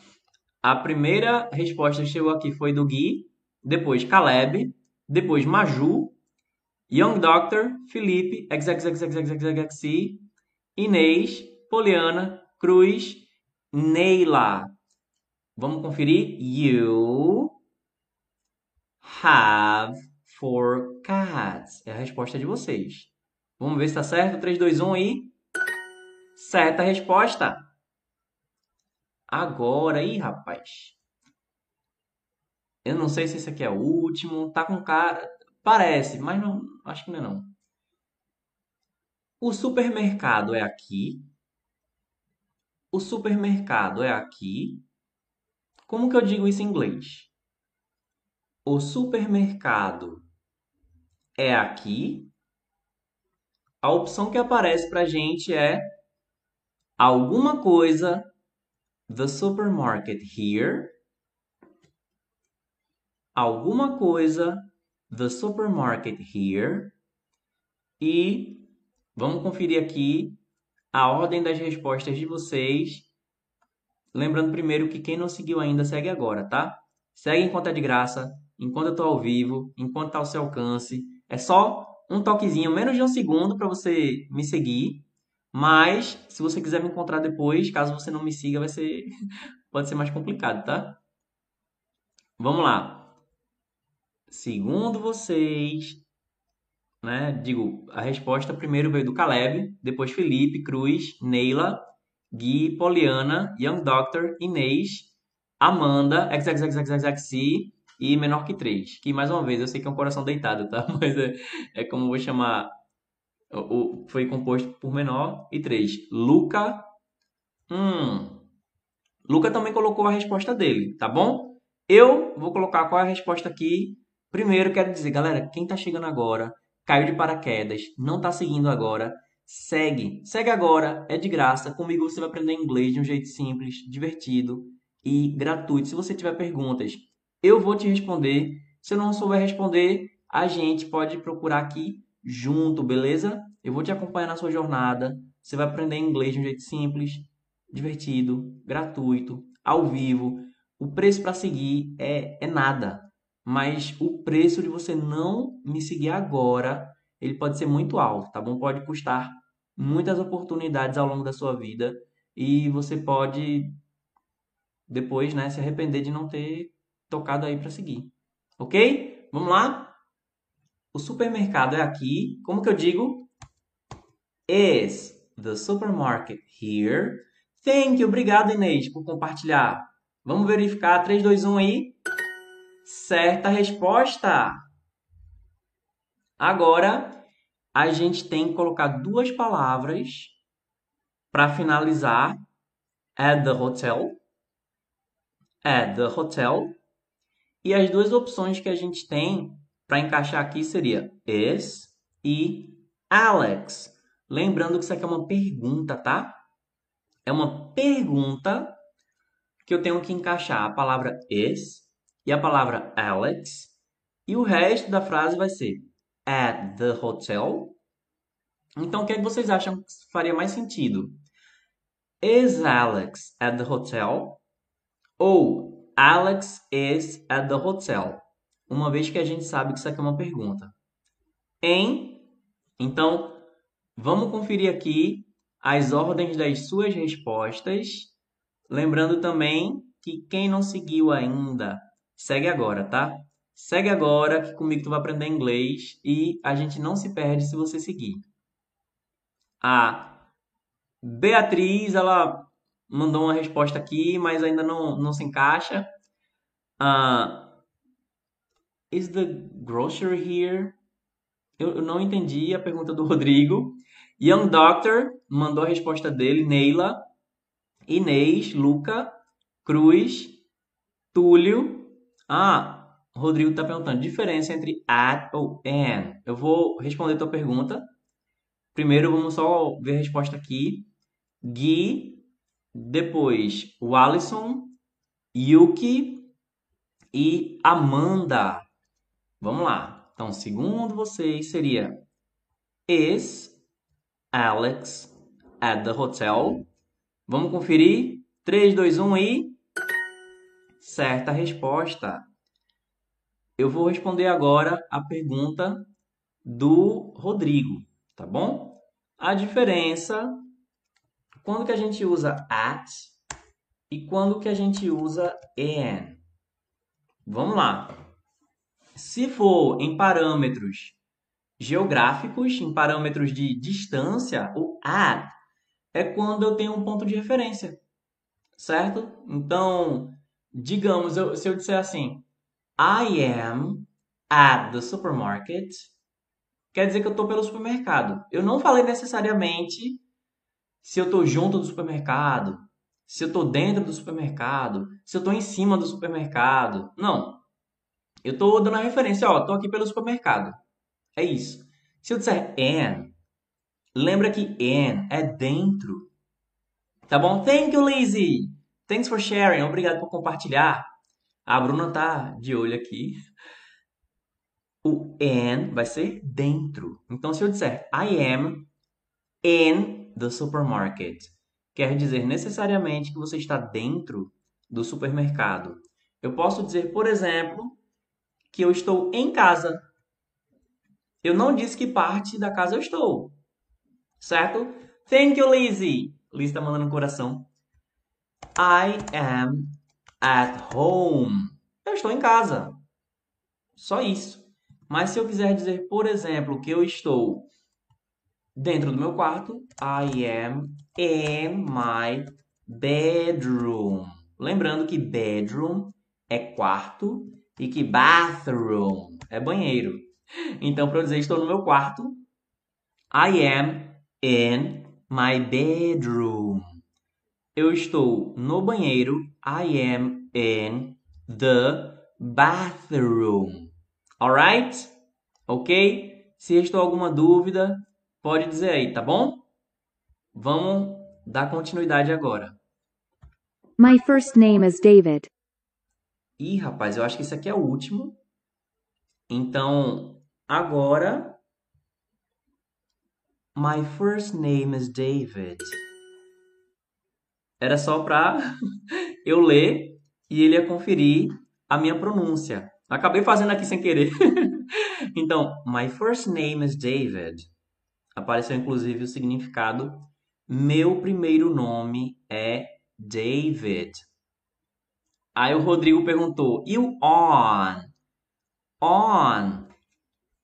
a primeira resposta que chegou aqui foi do Gui, depois Caleb, depois Maju, Young Doctor, Felipe, XXXXXXXI, Inês, Poliana, Cruz, Neila. Vamos conferir? You have four cats. É a resposta de vocês. Vamos ver se está certo? 3, 2, 1 e. Certa resposta. Agora, aí, rapaz. Eu não sei se esse aqui é o último. Tá com cara. Parece, mas não. Acho que não é não. O supermercado é aqui. O supermercado é aqui. Como que eu digo isso em inglês? O supermercado é aqui. A opção que aparece para gente é alguma coisa the supermarket here. Alguma coisa, the supermarket here. E vamos conferir aqui a ordem das respostas de vocês. Lembrando primeiro que quem não seguiu ainda, segue agora, tá? Segue enquanto é de graça, enquanto eu estou ao vivo, enquanto está ao seu alcance. É só um toquezinho, menos de um segundo para você me seguir. Mas, se você quiser me encontrar depois, caso você não me siga, vai ser pode ser mais complicado, tá? Vamos lá. Segundo vocês, né? Digo, a resposta primeiro veio do Caleb, depois Felipe, Cruz, Neila, Gui, Poliana, Young Doctor, Inês, Amanda, XXXXXXI, e menor que 3. Que, mais uma vez, eu sei que é um coração deitado, tá? Mas é, é como eu vou chamar. O, foi composto por menor e 3. Luca. Hum. Luca também colocou a resposta dele, tá bom? Eu vou colocar qual é a resposta aqui. Primeiro, quero dizer, galera, quem tá chegando agora, caiu de paraquedas, não tá seguindo agora, segue. Segue agora, é de graça. Comigo você vai aprender inglês de um jeito simples, divertido e gratuito. Se você tiver perguntas, eu vou te responder. Se eu não souber responder, a gente pode procurar aqui junto, beleza? Eu vou te acompanhar na sua jornada. Você vai aprender inglês de um jeito simples, divertido, gratuito, ao vivo. O preço para seguir é, é nada, mas o preço de você não me seguir agora, ele pode ser muito alto, tá bom? Pode custar muitas oportunidades ao longo da sua vida e você pode depois, né, se arrepender de não ter tocado aí para seguir. Ok? Vamos lá? O supermercado é aqui. Como que eu digo? Is the supermarket here? Thank you. Obrigado, Inês, por compartilhar. Vamos verificar. 3, 2, 1 aí. Certa resposta. Agora, a gente tem que colocar duas palavras para finalizar. At the hotel. At the hotel. E as duas opções que a gente tem para encaixar aqui seria is e Alex. Lembrando que isso aqui é uma pergunta, tá? É uma pergunta que eu tenho que encaixar a palavra is e a palavra Alex. E o resto da frase vai ser at the hotel. Então, o que, é que vocês acham que faria mais sentido? Is Alex at the hotel? Ou Alex is at the hotel. Uma vez que a gente sabe que isso aqui é uma pergunta. Em. Então, vamos conferir aqui as ordens das suas respostas. Lembrando também que quem não seguiu ainda, segue agora, tá? Segue agora, que comigo tu vai aprender inglês e a gente não se perde se você seguir. A Beatriz, ela mandou uma resposta aqui, mas ainda não, não se encaixa. Is the grocery here? Eu, eu não entendi a pergunta do Rodrigo. Young Doctor mandou a resposta dele, Neila, Inês, Luca, Cruz, Túlio. Ah, Rodrigo está perguntando diferença entre at ou an. Eu vou responder a tua pergunta. Primeiro, vamos só ver a resposta aqui. Gui depois, o Alisson, Yuki e Amanda. Vamos lá. Então, segundo vocês, seria Is Alex at the hotel? Vamos conferir? 3, 2, 1 e. Certa resposta. Eu vou responder agora a pergunta do Rodrigo, tá bom? A diferença quando que a gente usa at e quando que a gente usa an. Vamos lá. Se for em parâmetros geográficos, em parâmetros de distância, o at é quando eu tenho um ponto de referência, certo? Então, digamos, eu, se eu disser assim, I am at the supermarket, quer dizer que eu estou pelo supermercado. Eu não falei necessariamente se eu estou junto do supermercado, se eu estou dentro do supermercado, se eu estou em cima do supermercado. Não. Eu estou dando a referência, ó, estou aqui pelo supermercado. É isso. Se eu disser an, lembra que an é dentro. Tá bom? Thank you, Lizzie. Thanks for sharing. Obrigado por compartilhar. A Bruna tá de olho aqui. O an vai ser dentro. Então, se eu disser I am in the supermarket quer dizer necessariamente que você está dentro do supermercado. Eu posso dizer, por exemplo, que eu estou em casa. Eu não disse que parte da casa eu estou. Certo? Thank you, Lizzie. Lizzie está mandando um coração. I am at home. Eu estou em casa. Só isso. Mas se eu quiser dizer, por exemplo, que eu estou Dentro do meu quarto, I am in my bedroom. Lembrando que bedroom é quarto e que bathroom é banheiro. Então, para dizer estou no meu quarto, I am in my bedroom. Eu estou no banheiro. I am in the bathroom. Alright? Ok? Se restou alguma dúvida, pode dizer aí, tá bom? Vamos dar continuidade agora. My first name is David. Ih, rapaz, eu acho que esse aqui é o último. Então, agora. My first name is David. Era só para eu ler e ele ia conferir a minha pronúncia. Acabei fazendo aqui sem querer. então, my first name is David. Apareceu inclusive o significado. Meu primeiro nome é David. Aí o Rodrigo perguntou: e o on? On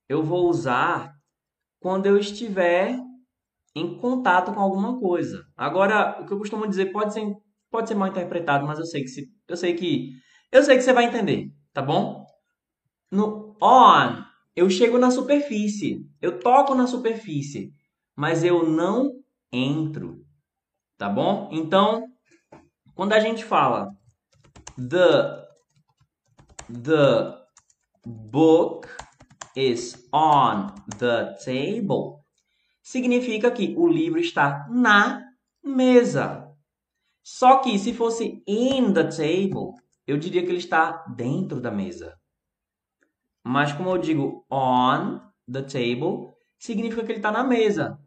eu vou usar quando eu estiver em contato com alguma coisa. Agora, o que eu costumo dizer pode ser, pode ser mal interpretado, mas eu sei que se, eu sei que eu sei que você vai entender, tá bom? No on, eu chego na superfície, eu toco na superfície, mas eu não entro, tá bom? Então, quando a gente fala the the book is on the table, significa que o livro está na mesa. Só que se fosse in the table, eu diria que ele está dentro da mesa. Mas como eu digo on the table, significa que ele está na mesa.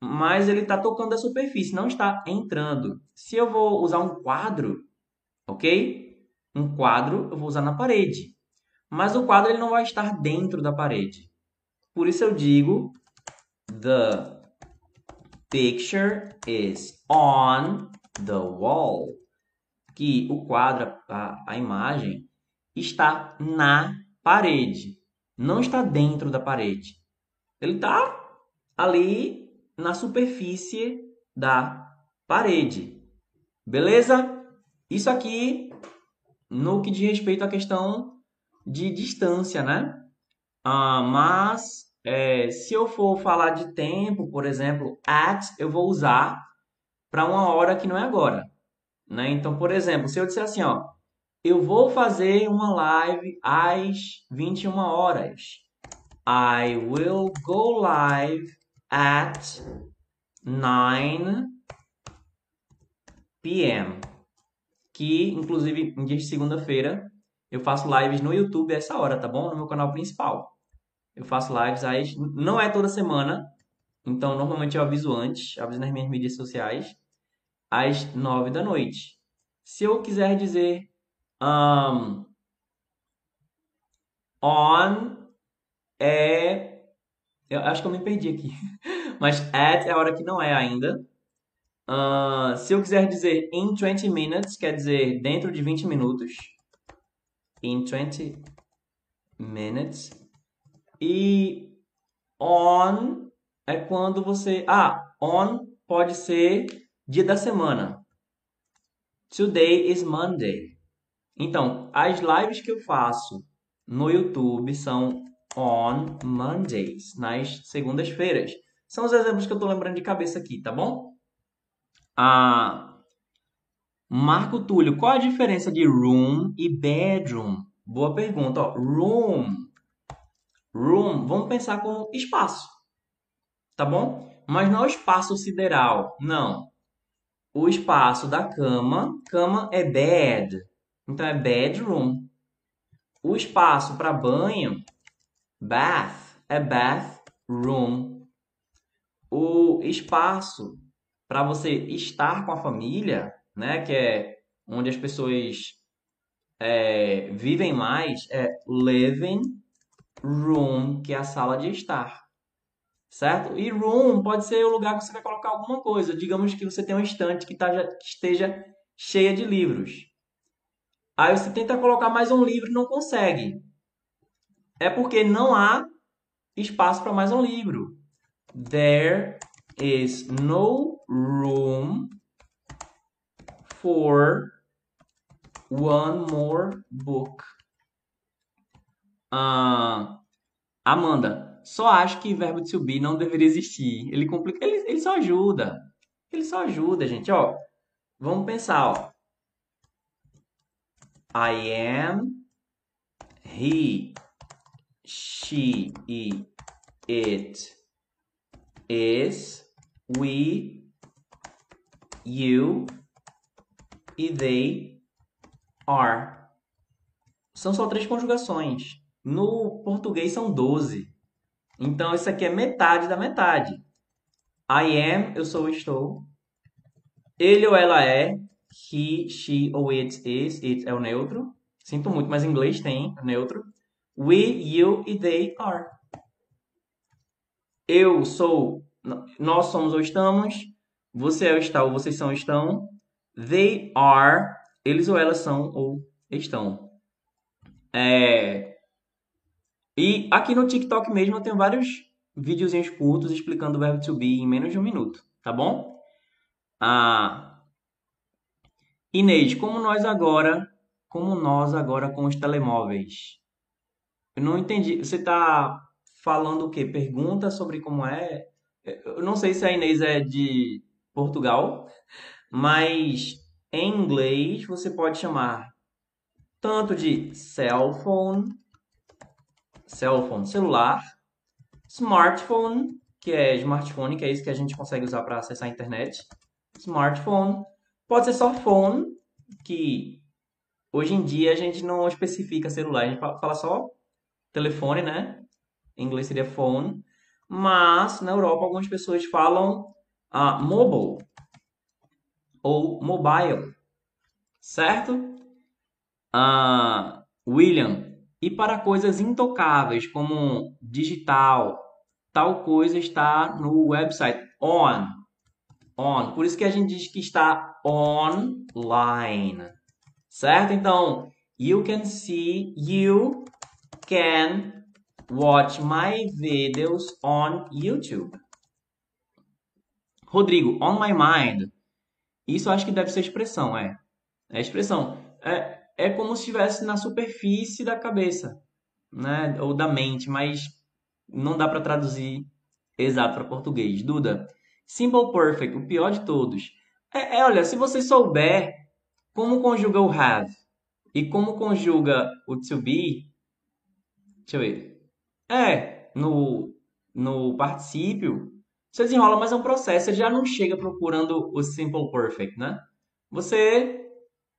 Mas ele está tocando a superfície, não está entrando. Se eu vou usar um quadro, ok? Um quadro eu vou usar na parede. Mas o quadro ele não vai estar dentro da parede. Por isso eu digo the picture is on the wall. Que o quadro, a, a imagem, está na parede. Não está dentro da parede. Ele está ali na superfície da parede. Beleza? Isso aqui no que diz respeito à questão de distância, né? Ah, mas é, se eu for falar de tempo, por exemplo, at, eu vou usar para uma hora que não é agora. Né? Então, por exemplo, se eu disser assim, ó, eu vou fazer uma live às 21 horas. I will go live at 9 p.m. Que, inclusive, em dia de segunda-feira, eu faço lives no YouTube essa hora, tá bom? No meu canal principal. Eu faço lives às... Não é toda semana, então normalmente eu aviso antes, aviso nas minhas mídias sociais, às 9 da noite. Se eu quiser dizer um, on é. Eu acho que eu me perdi aqui. Mas at é a hora que não é ainda. Uh, se eu quiser dizer in 20 minutes, quer dizer dentro de 20 minutos. In 20 minutes. E on é quando você. Ah, on pode ser dia da semana. Today is Monday. Então, as lives que eu faço no YouTube são on Mondays, nas segundas-feiras. São os exemplos que eu estou lembrando de cabeça aqui, tá bom? Ah, Marco Túlio, qual a diferença de room e bedroom? Boa pergunta. Ó. Room. Room, vamos pensar como espaço. Tá bom? Mas não é o espaço sideral. Não. O espaço da cama. Cama é bed. Então é bedroom. O espaço para banho, bath, é bathroom. O espaço para você estar com a família, né, que é onde as pessoas é, vivem mais, é living room, que é a sala de estar. Certo? E room pode ser o lugar que você vai colocar alguma coisa. Digamos que você tem uma estante que, tá, que esteja cheia de livros. Aí você tenta colocar mais um livro e não consegue. É porque não há espaço para mais um livro. There is no room for one more book. Ah, Amanda, só acho que verbo to be não deveria existir. Ele complica, ele, ele só ajuda. Ele só ajuda, gente. Ó, vamos pensar, ó. I am, he, she, it is, we, you e they are. São só três conjugações. No português são 12. Então, isso aqui é metade da metade. I am, eu sou, estou. Ele ou ela é. He, she ou it is. It é o neutro. Sinto muito, mas em inglês tem neutro. We, you e they are. Eu sou, nós somos ou estamos. Você é ou está ou vocês são ou estão. They are, eles ou elas são ou estão. É... E aqui no TikTok mesmo eu tenho vários videozinhos curtos explicando o verbo to be em menos de um minuto, tá bom? Ah, Inês, como nós agora, como nós agora com os telemóveis? Eu não entendi. Você está falando o quê? Pergunta sobre como é? Eu não sei se a Inês é de Portugal, mas em inglês você pode chamar tanto de cell phone, cell phone, celular, smartphone, que é smartphone, que é isso que a gente consegue usar para acessar a internet. Smartphone. Pode ser só phone, que hoje em dia a gente não especifica celular, a gente fala só telefone, né? Em inglês seria phone. Mas na Europa algumas pessoas falam uh, mobile ou mobile, certo? Uh, William, e para coisas intocáveis como digital, tal coisa está no website on. On. Por isso que a gente diz que está online. Certo? Então, you can see, you can watch my videos on YouTube. Rodrigo, on my mind. Isso acho que deve ser expressão, é. É expressão. É, é como se estivesse na superfície da cabeça, né? Ou da mente, mas não dá para traduzir exato para português. Duda, simple perfect, o pior de todos. É, é, olha, se você souber como conjuga o have e como conjuga o to be, deixa eu ver. É, no, no particípio, você desenrola, mas é um processo. Você já não chega procurando o simple perfect, né? Você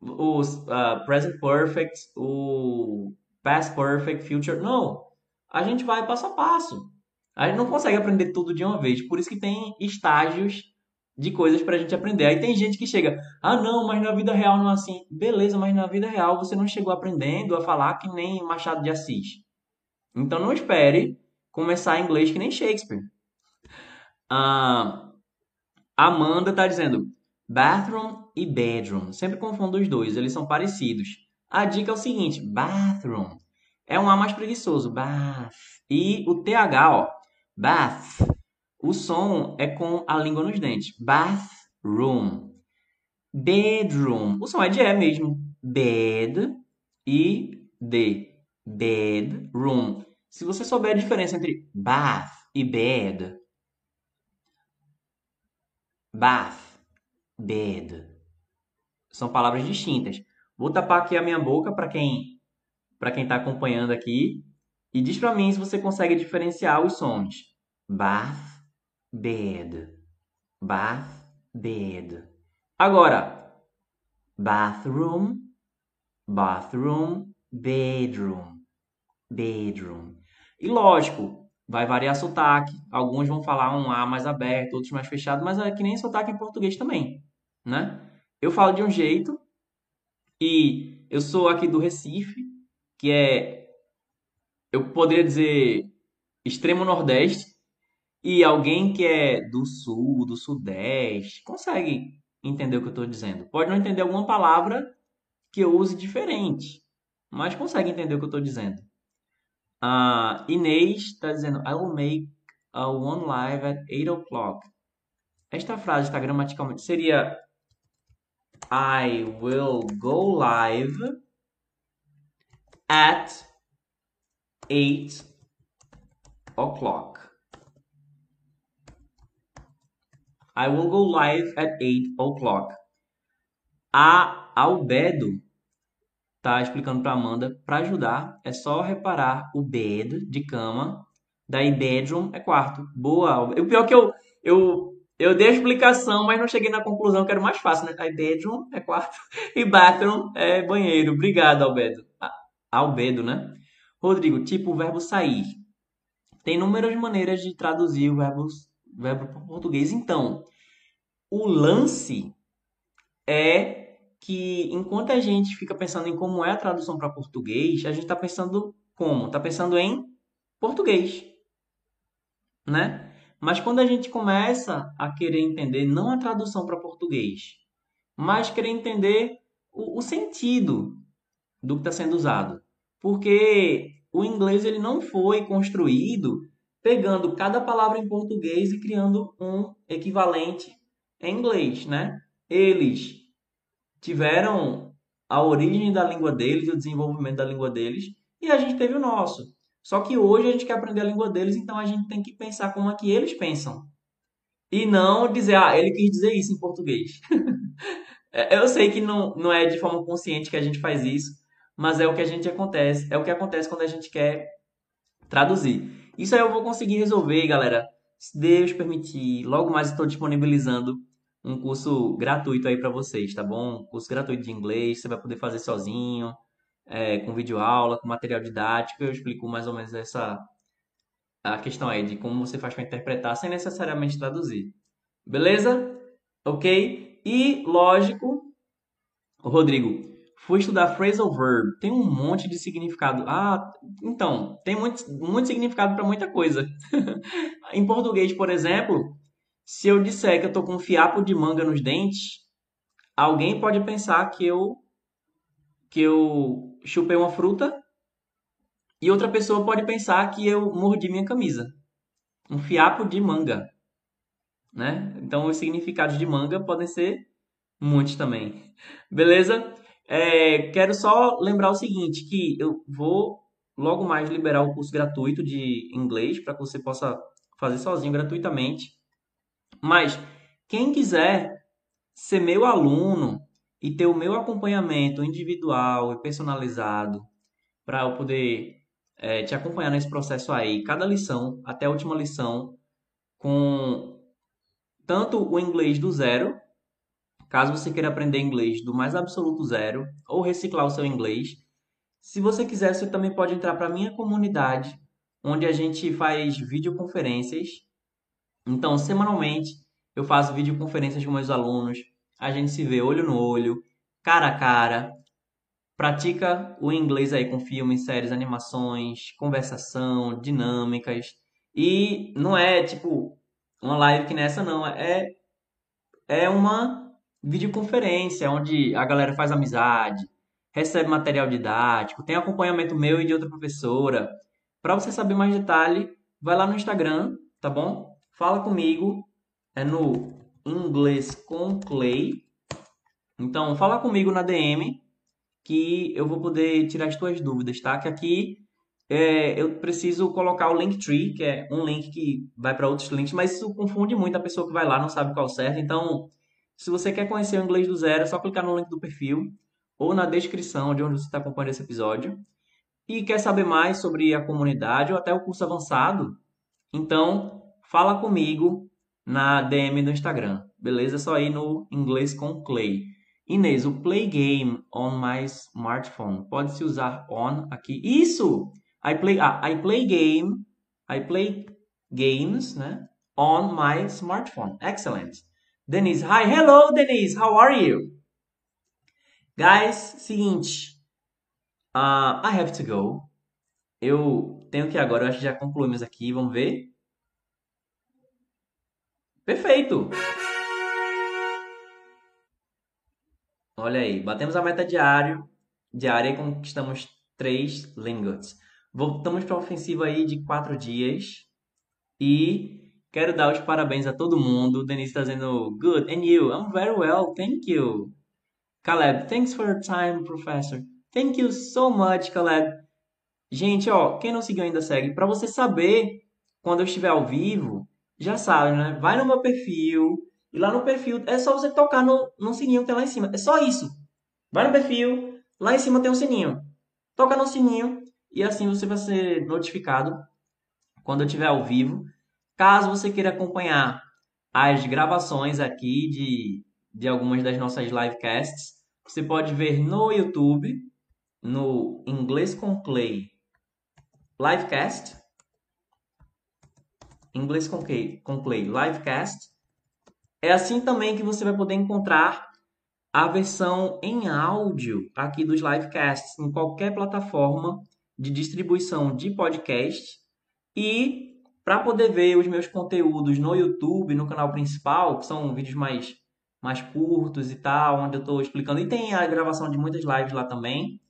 o uh, present perfect, o past perfect, future. Não. A gente vai passo a passo. A gente não consegue aprender tudo de uma vez. Por isso que tem estágios de coisas para a gente aprender. Aí tem gente que chega, ah, não, mas na vida real não é assim. Beleza, mas na vida real você não chegou aprendendo a falar que nem Machado de Assis. Então não espere começar inglês que nem Shakespeare. Ah, Amanda está dizendo, Bathroom e bedroom. Sempre confundo os dois, eles são parecidos. A dica é o seguinte: bathroom é um A mais preguiçoso, bath. E o TH, ó, bath. O som é com a língua nos dentes. Bathroom. Bedroom. O som é de E mesmo. Bed e D. Bedroom. Se você souber a diferença entre bath e bed, bath bed. São palavras distintas. Vou tapar aqui a minha boca para quem para quem está acompanhando aqui e diz para mim se você consegue diferenciar os sons. Bath, bed. Bath, bed. Agora, bathroom, bathroom, bedroom, bedroom. E lógico, vai variar sotaque. Alguns vão falar um A mais aberto, outros mais fechado, mas é que nem sotaque em português também, né? Eu falo de um jeito e eu sou aqui do Recife, que é eu poderia dizer extremo nordeste, e alguém que é do sul, do sudeste, consegue entender o que eu estou dizendo. Pode não entender alguma palavra que eu use diferente, mas consegue entender o que eu estou dizendo. Uh, Inês está dizendo, I will make a one live at 8 o'clock. Esta frase está gramaticalmente seria I will go live at 8 o'clock. I will go live at 8 o'clock. A Albedo tá explicando para Amanda para ajudar. É só reparar o bed de cama, daí bedroom é quarto. Boa. O pior é que eu eu eu dei a explicação, mas não cheguei na conclusão que era mais fácil, né? Aí bedroom é quarto e bathroom é banheiro. Obrigado, Albedo. Albedo, né? Rodrigo, tipo o verbo sair. Tem inúmeras maneiras de traduzir o verbo, verbo para português. Então, o lance é que enquanto a gente fica pensando em como é a tradução para português, a gente está pensando como? Está pensando em português, né? Mas quando a gente começa a querer entender não a tradução para português, mas querer entender o, o sentido do que está sendo usado, porque o inglês ele não foi construído pegando cada palavra em português e criando um equivalente em inglês, né? Eles tiveram a origem da língua deles, o desenvolvimento da língua deles, e a gente teve o nosso. Só que hoje a gente quer aprender a língua deles, então a gente tem que pensar como é que eles pensam. E não dizer, ah, ele quis dizer isso em português. É, eu sei que não, não é de forma consciente que a gente faz isso, mas é o que a gente acontece, é o que acontece quando a gente quer traduzir. Isso aí eu vou conseguir resolver, galera. Se Deus permitir, logo mais estou disponibilizando um curso gratuito aí para vocês, tá bom? Um curso gratuito de inglês, você vai poder fazer sozinho, é, com vídeo aula, com material didático. Eu explico mais ou menos essa a questão aí de como você faz para interpretar sem necessariamente traduzir. Beleza? Ok? E, lógico, Rodrigo, fui estudar phrasal verb. Tem um monte de significado. Ah, então, tem muito, muito significado para muita coisa. em português, por exemplo, se eu disser que eu tô com um fiapo de manga nos dentes, alguém pode pensar que eu que eu chupei uma fruta e outra pessoa pode pensar que eu mordi minha camisa. Um fiapo de manga, né? Então os significados de manga podem ser muitos também. Beleza? É, quero só lembrar o seguinte, que eu vou logo mais liberar o curso gratuito de inglês para que você possa fazer sozinho gratuitamente. Mas quem quiser ser meu aluno e ter o meu acompanhamento individual e personalizado para eu poder é, te acompanhar nesse processo aí, cada lição até a última lição, com tanto o inglês do zero, caso você queira aprender inglês do mais absoluto zero, ou reciclar o seu inglês. Se você quiser, você também pode entrar para a minha comunidade, onde a gente faz videoconferências então, semanalmente, eu faço videoconferências com meus alunos, a gente se vê olho no olho, cara a cara, pratica o inglês aí com filmes, séries, animações, conversação, dinâmicas. E não é tipo uma live que nessa não, é é uma videoconferência onde a galera faz amizade, recebe material didático, tem acompanhamento meu e de outra professora. Para você saber mais detalhe, vai lá no Instagram, tá bom? Fala comigo, é no inglês com Clay. Então, fala comigo na DM que eu vou poder tirar as tuas dúvidas, tá? Que aqui é, eu preciso colocar o Linktree, que é um link que vai para outros links, mas isso confunde muito a pessoa que vai lá, não sabe qual certo. Então, se você quer conhecer o inglês do zero, é só clicar no link do perfil ou na descrição de onde você está acompanhando esse episódio. E quer saber mais sobre a comunidade ou até o curso avançado? Então, fala comigo na DM do Instagram, beleza? É só ir no inglês com Clay. Inês, o play game on my smartphone pode-se usar on aqui. Isso! I play, ah, I play game, I play games, né? On my smartphone. Excellent. Denise, hi, hello Denise, how are you? Guys, seguinte, uh, I have to go. Eu tenho que agora, eu acho que já concluímos aqui, vamos ver. Perfeito! Olha aí, batemos a meta diário, diária e conquistamos três lingots. Voltamos para a ofensiva aí de quatro dias e quero dar os parabéns a todo mundo. Denise está dizendo, good, and you? I'm very well, thank you. Caleb, thanks for your time, professor. Thank you so much, Caleb. Gente, ó, quem não seguiu ainda segue. Para você saber quando eu estiver ao vivo, já sabe, né? Vai no meu perfil. E lá no perfil é só você tocar no, no sininho que tem lá em cima. É só isso. Vai no perfil, lá em cima tem um sininho. Toca no sininho e assim você vai ser notificado quando eu estiver ao vivo. Caso você queira acompanhar as gravações aqui de, de algumas das nossas livecasts, você pode ver no YouTube, no Inglês com Clay Livecast. Inglês com Clay, com Clay Livecast. É assim também que você vai poder encontrar a versão em áudio aqui dos livecasts em qualquer plataforma de distribuição de podcast e para poder ver os meus conteúdos no YouTube, no canal principal, que são vídeos mais mais curtos e tal, onde eu estou explicando e tem a gravação de muitas lives lá também.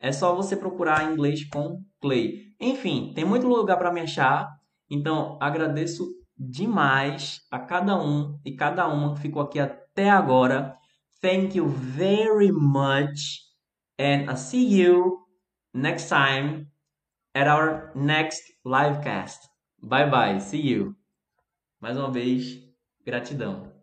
É só você procurar inglês com Clay. Enfim, tem muito lugar para me achar. Então, agradeço demais a cada um e cada uma que ficou aqui até agora. Thank you very much. And I'll see you next time at our next livecast. Bye bye. See you. Mais uma vez, gratidão.